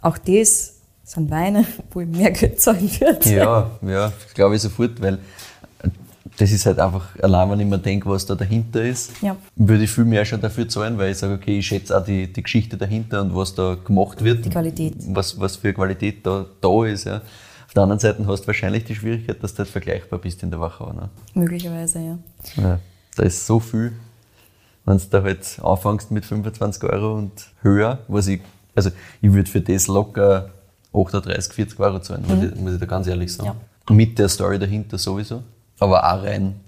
auch das sind Weine, wo ich mehr Geld zahlen würde. Ja, ja, glaube ich sofort, weil das ist halt einfach, allein wenn ich mir denke, was da dahinter ist, Ja. würde ich viel mehr schon dafür zahlen, weil ich sage, okay, ich schätze auch die, die Geschichte dahinter und was da gemacht wird. Die Qualität. Was, was für Qualität da, da ist. Ja. Auf der anderen Seite hast du wahrscheinlich die Schwierigkeit, dass du halt vergleichbar bist in der Wachau. Ne? Möglicherweise, ja. Ja, da ist so viel. Wenn du da halt anfängst mit 25 Euro und höher, was ich, also ich würde für das locker 38, 40 Euro zahlen, muss, ich, muss ich da ganz ehrlich sagen. Mit der Story dahinter sowieso, aber auch rein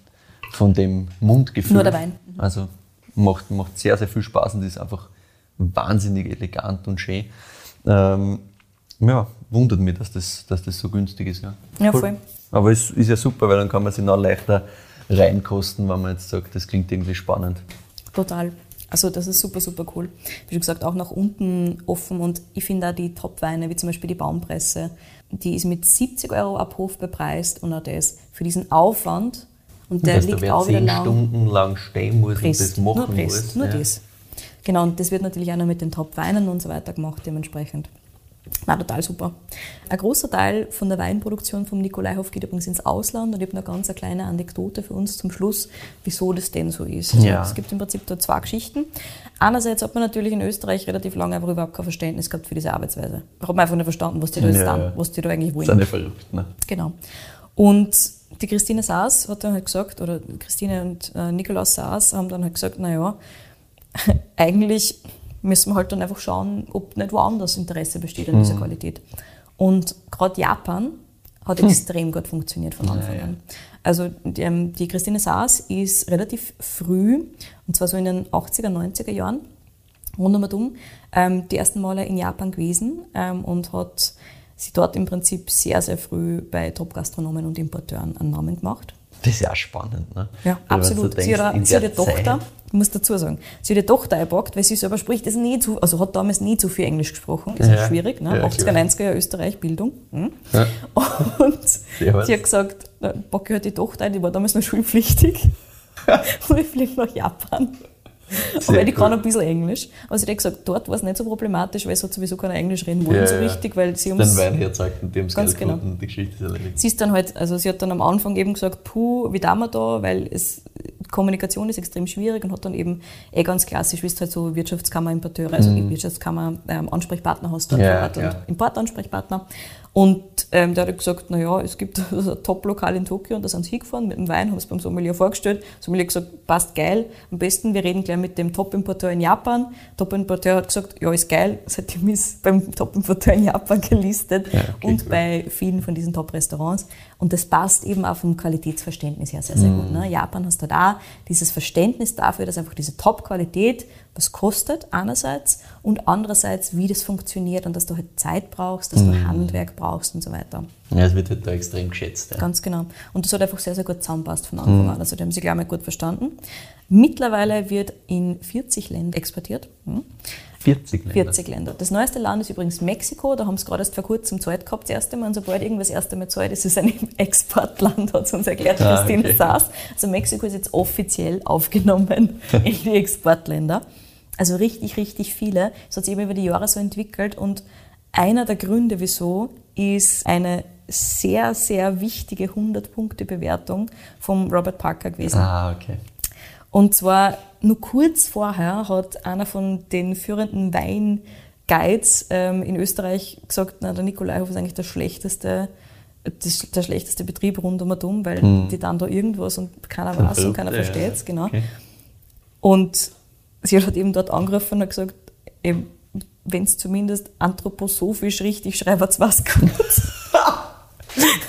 von dem Mundgefühl. Nur der Wein. Also macht, macht sehr, sehr viel Spaß und ist einfach wahnsinnig elegant und schön. Ähm, ja, wundert mich, dass das, dass das so günstig ist. Ja, Ja, voll. aber es ist ja super, weil dann kann man sich noch leichter reinkosten, wenn man jetzt sagt, das klingt irgendwie spannend. Total. Also das ist super, super cool. Wie schon gesagt, auch nach unten offen und ich finde auch die Top-Weine, wie zum Beispiel die Baumpresse, die ist mit 70 Euro ab Hof bepreist und auch das für diesen Aufwand und der dass liegt wer auch wieder zehn lang. Stunden lang stehen muss Presst. und das machen nur presst, muss. nur ja. das. Genau, und das wird natürlich auch noch mit den Top-Weinen und so weiter gemacht, dementsprechend. War total super. Ein großer Teil von der Weinproduktion vom Nikolaihof geht übrigens ins Ausland und ich habe noch ganz eine kleine Anekdote für uns zum Schluss, wieso das denn so ist. Also Ja. Es gibt im Prinzip da zwei Geschichten. Einerseits hat man natürlich in Österreich relativ lange einfach überhaupt kein Verständnis gehabt für diese Arbeitsweise. Da hat man einfach nicht verstanden, was die da Ja, ja. was die da eigentlich wollen. Sind ja verrückt. Ne? Genau. Und die Christine Saas hat dann halt gesagt, oder Christine und äh, Nikolaus Saas haben dann halt gesagt, naja, eigentlich müssen wir halt dann einfach schauen, ob nicht woanders Interesse besteht an dieser Mhm. Qualität. Und gerade Japan hat extrem gut funktioniert von Anfang Hm. Ja, ja. an. Also die, ähm, die Christine Saas ist relativ früh, und zwar so in den 80er, 90er Jahren, rundum ähm, die ersten Male in Japan gewesen ähm, und hat sie dort im Prinzip sehr, sehr früh bei Top-Gastronomen und Importeuren einen Namen gemacht. Das ist ja auch spannend. Ne? Ja, Weil absolut. sie denkst, sie hat der eine Tochter, Zeit- ich muss dazu sagen, sie hat eine Tochter eingepackt, weil sie selber spricht, das nie zu, also hat damals nie zu viel Englisch gesprochen, das Ja, ist schwierig, ne? ja, 80er, klar. 90er Jahre Österreich, Bildung. Hm? Ja. Und sie hat gesagt, packe halt die Tochter ein, die war damals noch schulpflichtig und ich fliege nach Japan. Aber die cool. kann ein bisschen Englisch. Aber sie hat gesagt, dort war es nicht so problematisch, weil es hat sowieso keiner Englisch reden wollen, Ja, so richtig, weil sie haben's- Wein herzeugt und die haben es genau. und die Geschichte ist erledigt. Sie ist dann halt, also sie hat dann am Anfang eben gesagt, puh, wie da wir da, weil es, Kommunikation ist extrem schwierig und hat dann eben eh ganz klassisch, wie es halt so Wirtschaftskammer, Importeure, also Wirtschaftskammer, ähm, Ansprechpartner hast du Mhm. Ja, ja. und Importansprechpartner. Und ähm, der hat gesagt, naja, es gibt also ein Top-Lokal in Tokio und da sind sie hingefahren mit dem Wein, haben es beim Sommelier vorgestellt. Sommelier hat gesagt, passt geil, am besten, wir reden gleich mit dem Top-Importeur in Japan. Top-Importeur hat gesagt, ja, ist geil, seitdem ist beim Top-Importeur in Japan gelistet Ja, okay, und cool. bei vielen von diesen Top-Restaurants. Und das passt eben auch vom Qualitätsverständnis her sehr, sehr gut. Mhm. Ne? Japan hast du da dieses Verständnis dafür, dass einfach diese Top-Qualität was kostet einerseits und andererseits, wie das funktioniert und dass du halt Zeit brauchst, dass Mhm. du Handwerk brauchst und so weiter. Ja, es wird halt da extrem geschätzt. Ja. Ganz genau. Und das hat einfach sehr, sehr gut zusammenpasst von Anfang Mhm. an. Also die haben sich gleich mal gut verstanden. Mittlerweile wird in 40 Länder exportiert. Hm? 40 Länder. 40 Länder. Das neueste Land ist übrigens Mexiko. Da haben sie gerade erst vor kurzem Zeit gehabt, das erste Mal. Und sobald irgendwas das erste Mal Zeit ist, ist es ein Exportland, hat sie uns erklärt, Ah, Christine okay. Saas. Also Mexiko ist jetzt offiziell aufgenommen in die Exportländer. Also richtig, richtig viele. Das hat sich eben über die Jahre so entwickelt. Und einer der Gründe, wieso, ist eine sehr, sehr wichtige 100-Punkte-Bewertung vom Robert Parker gewesen. Ah, okay. Und zwar nur kurz vorher hat einer von den führenden Weinguides ähm, in Österreich gesagt, na, der Nikolaihof ist eigentlich der schlechteste, das, der schlechteste Betrieb rund um und weil die dann da irgendwas und keiner weiß und keiner ja, versteht es, genau. okay. Und sie hat eben dort angerufen und hat gesagt, wenn es zumindest anthroposophisch richtig schreibt, was gut.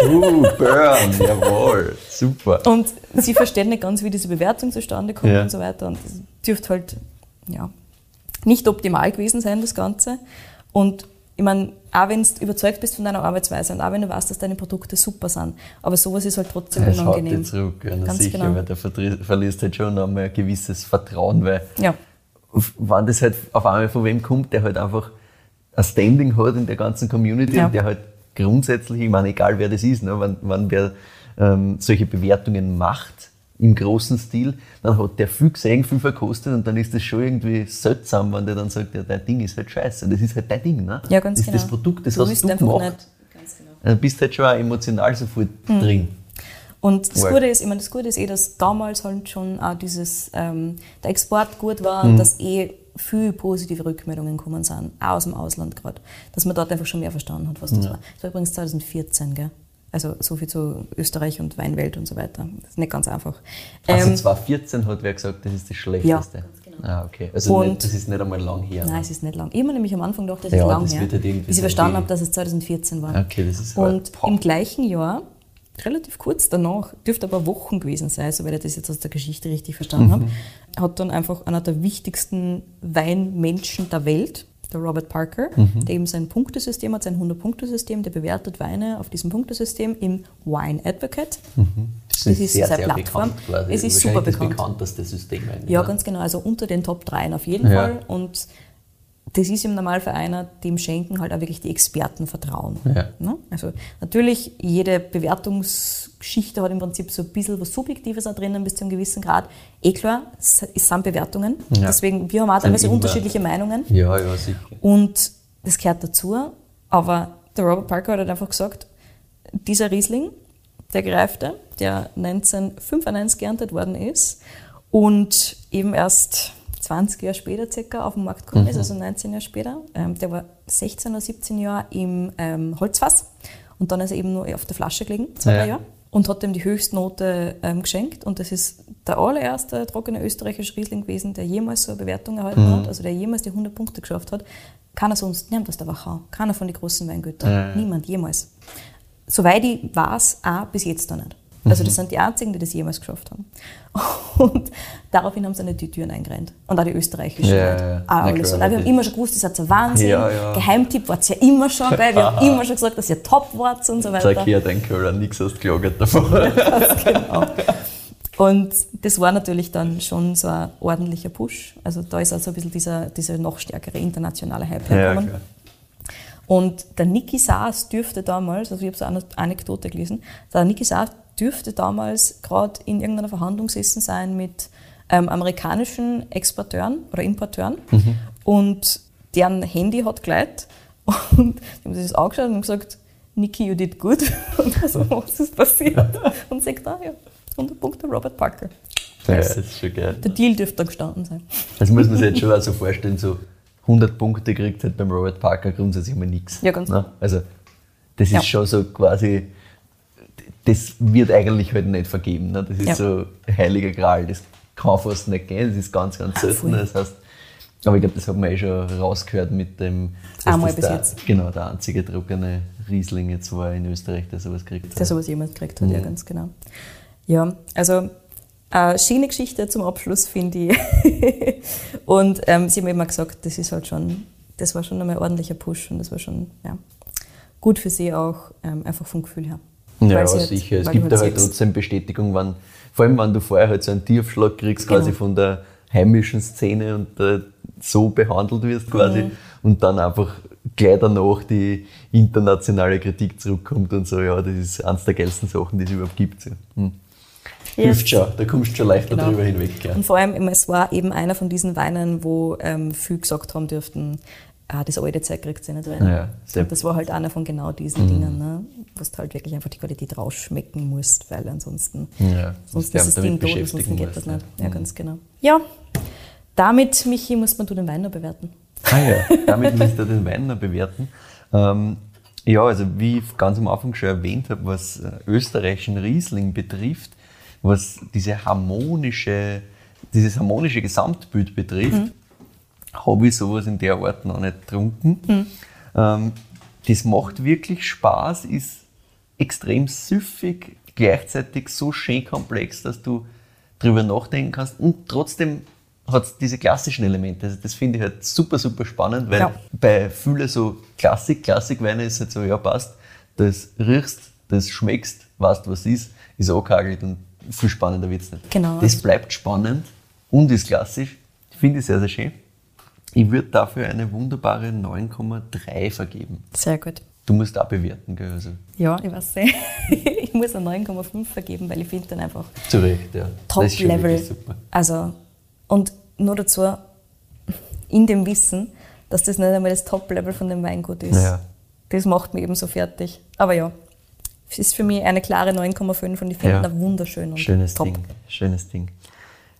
Uh, Burn, jawohl, super. Und sie verstehen nicht ganz, wie diese Bewertung zustande kommt Ja. und so weiter. Und das dürfte halt ja, nicht optimal gewesen sein, das Ganze. Und ich meine, auch wenn du überzeugt bist von deiner Arbeitsweise und auch wenn du weißt, dass deine Produkte super sind, aber sowas ist halt trotzdem haut unangenehm. dich zurück, ja, Ganz sicher, genau. weil der verliest halt schon einmal ein gewisses Vertrauen, weil Ja, wenn das halt auf einmal von wem kommt, der halt einfach ein Standing hat in der ganzen Community Ja. und der halt grundsätzlich, ich meine, egal wer das ist, ne, wenn, wenn wer ähm, solche Bewertungen macht im großen Stil, dann hat der viel gesehen, viel verkostet und dann ist das schon irgendwie seltsam, wenn der dann sagt, ja, dein Ding ist halt scheiße. Das ist halt dein Ding, ne? ja ganz das genau. ist das Produkt, das du hast du gemacht. nicht. Ganz genau. Dann bist halt schon auch emotional sofort drin. Und das Work. Gute ist, ich meine, das Gute ist eh, dass damals halt schon auch dieses, ähm, der Export gut war Mhm. und dass eh viel positive Rückmeldungen gekommen sind, auch aus dem Ausland gerade. Dass man dort einfach schon mehr verstanden hat, was das war. Das war übrigens 2014, gell? Also so viel zu Österreich und Weinwelt und so weiter. Das ist nicht ganz einfach. Also Ähm, 2014 hat wer gesagt, das ist das Schlechteste. Ah, okay. Also Und- nicht, das ist nicht einmal lang her. Nein, es ist nicht lang. Ich habe nämlich am Anfang gedacht, das Ja, ist lang das her, wird halt irgendwie bis ich verstanden habe, dass es 2014 war. Okay, das ist halt- Und Boah. im gleichen Jahr, relativ kurz danach, dürfte aber Wochen gewesen sein, soweit ich das jetzt aus der Geschichte richtig verstanden Mhm. habe, hat dann einfach einer der wichtigsten Weinmenschen der Welt, der Robert Parker, Mhm. der eben sein Punktesystem hat, sein 100-Punkte-System, der bewertet Weine auf diesem Punktesystem im Wine Advocate. Das ist sehr, seine sehr Plattform. bekannt. Es ist super das bekannt. bekannteste System eigentlich. Ja, ganz genau. Also unter den Top 3 auf jeden Ja. Fall. Und das ist im Normalfall einer, dem schenken halt auch wirklich die Experten Vertrauen. Ja. Ne? Also natürlich, jede Bewertungsgeschichte hat im Prinzip so ein bisschen was Subjektives auch drinnen bis zu einem gewissen Grad. Eh klar, es sind Bewertungen. Ja. Deswegen, wir haben auch teilweise unterschiedliche Meinungen. Ja, ja, sicher. Und das gehört dazu. Aber der Robert Parker hat halt einfach gesagt, dieser Riesling, der gereifte, der 1995 geerntet worden ist und eben erst 20 Jahre später circa auf den Markt gekommen ist, also 19 Jahre später. Ähm, der war 16 oder 17 Jahre im ähm, Holzfass und dann ist er eben nur auf der Flasche gelegen, zwei, Ja. drei Jahre. Und hat ihm die Höchstnote ähm, geschenkt. Und das ist der allererste trockene österreichische Riesling gewesen, der jemals so eine Bewertung erhalten hat, also der jemals die 100 Punkte geschafft hat. Keiner sonst, niemand aus der Wachau, keiner von den großen Weingütern, ja. niemand jemals. Soweit ich weiß, auch bis jetzt noch nicht. Also das sind die einzigen, die das jemals geschafft haben. Und daraufhin haben sie eine die Türen eingerennt. Und auch die österreichischen. Ja, halt. ja. Alles. Und auch wir haben immer schon gewusst, das hat ein Wahnsinn. Ja, ja. Geheimtipp war es ja immer schon, gell? wir haben immer schon gesagt, dass ihr top wart und so weiter. Sag her, dein Köhler, nichts hast gelagert davon. Genau. Und das war natürlich dann schon so ein ordentlicher Push. Also da ist also ein bisschen dieser, dieser noch stärkere internationale Hype ja, hergekommen. klar. Und der Niki Saas dürfte damals, also ich habe so eine Anekdote gelesen, der Niki Saas dürfte damals gerade in irgendeiner Verhandlung gesessen sein mit ähm, amerikanischen Exporteuren oder Importeuren und deren Handy hat geleitet und die haben sich das angeschaut und gesagt, Niki, you did good. Und also, was ist passiert? Und sagt, ah ja, 100 Punkte Robert Parker. Ja, das ist schon geil. Der Deal dürfte da gestanden sein. Das muss man sich jetzt schon auch so vorstellen, so 100 Punkte kriegt halt beim Robert Parker grundsätzlich mal nichts. Ja, ganz Ne? Also, das ist Ja. schon so quasi, das wird eigentlich halt nicht vergeben. Ne? Das ist Ja. so heiliger Gral, das kann fast nicht gehen, das ist ganz, ganz selten. voll. Das heißt, aber ich glaube, das hat man eh schon rausgehört mit dem, Einmal bis der, jetzt. Genau, der einzige trockene Riesling jetzt war in Österreich, der sowas kriegt. der sowas jemals gekriegt hat, ja, ganz genau. Ja, also eine schöne Geschichte zum Abschluss, finde ich. und ähm, sie haben immer gesagt, das ist halt schon, das war schon einmal ein ordentlicher Push und das war schon ja, gut für sie auch, ähm, einfach vom Gefühl her. Ja, halt- sicher. es weil gibt da halt trotzdem Bestätigung, wenn, vor allem wenn du vorher halt so einen Tiefschlag kriegst, quasi Genau. von der heimischen Szene und äh, so behandelt wirst quasi Mhm. und dann einfach gleich danach die internationale Kritik zurückkommt und so, ja, das ist eines der geilsten Sachen, die es überhaupt gibt. So. Hm. Hilft schon, da kommst du schon leichter Genau. drüber hinweg. Ja. Und vor allem, es war eben einer von diesen Weinen, wo ähm, viele gesagt haben dürften, ah, das alte Zeug kriegt sie nicht rein. Ja, das war halt einer von genau diesen Dingen, ne? wo du halt wirklich einfach die Qualität rausschmecken musst, weil ansonsten, Ja, sonst ist das Ding tot, ansonsten geht das nicht. ja. Ja, ganz genau. Ja, damit, Michi, muss man du den Wein noch bewerten. Ah ja, damit müsst ihr den Wein noch bewerten. Ähm, ja, also wie ich ganz am Anfang schon erwähnt habe, was äh, österreichischen Riesling betrifft, was diese harmonische, dieses harmonische Gesamtbild betrifft, habe ich sowas in der Art noch nicht getrunken. Ähm, das macht wirklich Spaß, ist extrem süffig, gleichzeitig so schön komplex, dass du drüber nachdenken kannst und trotzdem hat es diese klassischen Elemente. Also das finde ich halt super, super spannend, weil Ja. bei vielen so Klassik, Klassikweine ist halt so, ja passt, das riechst, das schmeckst, weißt was ist, ist angehagelt und viel spannender wird es nicht. Genau. Das bleibt spannend und ist klassisch. Finde ich sehr, sehr schön. Ich würde dafür eine wunderbare 9,3 vergeben. Sehr gut. Du musst auch bewerten, gell? Also, Ja, ich weiß nicht. ich muss eine 9,5 vergeben, weil ich finde dann einfach zu Recht, ja. Top-Level. Also, und nur dazu, in dem Wissen, dass das nicht einmal das Top-Level von dem Weingut ist. Ja. Das macht mich eben so fertig. Aber ja, es ist für mich eine klare 9,5 und ich finde Ja. wunderschön und Schönes top. Ding. Schönes Ding.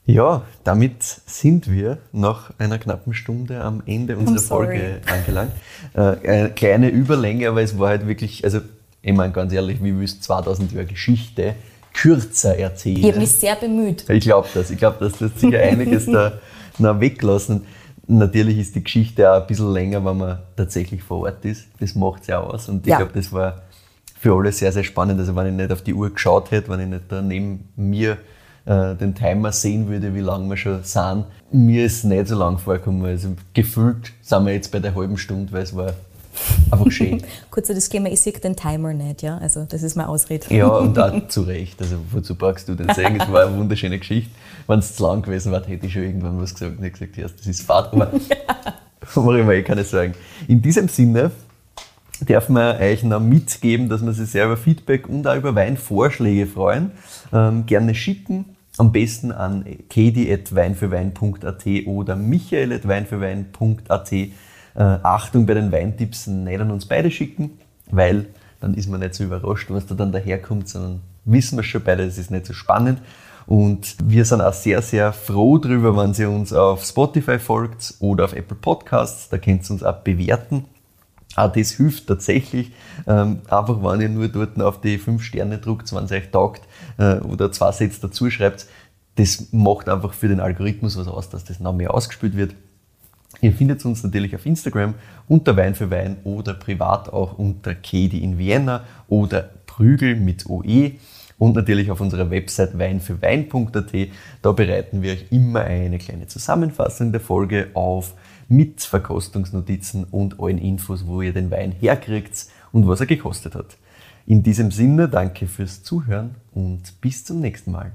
Ja, damit sind wir nach einer knappen Stunde am Ende unserer. Folge angelangt. Äh, eine kleine Überlänge, aber es war halt wirklich, also ich meine ganz ehrlich, wie willst du 2000 Jahre Geschichte kürzer erzählen? Ich habe mich sehr bemüht. Ich glaube das. Ich glaube, dass das sicher einiges da noch weglassen. Natürlich ist die Geschichte auch ein bisschen länger, wenn man tatsächlich vor Ort ist. Das macht es ja aus. Und ich Ja. glaube, das war für alle sehr, sehr spannend. Also wenn ich nicht auf die Uhr geschaut hätte, wenn ich nicht da neben mir äh, den Timer sehen würde, wie lange wir schon sind, mir ist es nicht so lang vorgekommen. Also gefühlt sind wir jetzt bei der halben Stunde, weil es war einfach schön. Kurzer Disclaimer, ich sehe den Timer nicht, ja. Also das ist meine Ausrede. Ja, und auch zu Recht. Also, wozu brauchst du den sagen? Es war eine wunderschöne Geschichte. Wenn es zu lang gewesen wäre, hätte ich schon irgendwann was gesagt und gesagt, ja, das ist Fahrt. Aber mache ich mir eh keine Sorgen. In diesem Sinne darf man euch noch mitgeben, dass wir sich sehr über Feedback und auch über Weinvorschläge freuen. Ähm, gerne schicken. Am besten an kedi.weinfürwein.at oder michael.weinfürwein.at. Äh, Achtung bei den Weintipps nicht an uns beide schicken, weil dann ist man nicht so überrascht, was da dann daherkommt, sondern wissen wir schon beide, das ist nicht so spannend. Und wir sind auch sehr, sehr froh drüber, wenn ihr uns auf Spotify folgt oder auf Apple Podcasts. Da könnt ihr uns auch bewerten. Auch das hilft tatsächlich. Ähm, einfach, wenn ihr nur dort auf die 5 Sterne druckt, wenn es euch taugt äh, oder zwei Sätze dazu schreibt. Das macht einfach für den Algorithmus was aus, dass das noch mehr ausgespielt wird. Ihr findet uns natürlich auf Instagram unter Wein für Wein oder privat auch unter Kedi in Vienna oder Prügel mit OE und natürlich auf unserer Website weinfürwein.at. Da bereiten wir euch immer eine kleine Zusammenfassung der Folge auf mit Verkostungsnotizen und allen Infos, wo ihr den Wein herkriegt und was er gekostet hat. In diesem Sinne danke fürs Zuhören und bis zum nächsten Mal.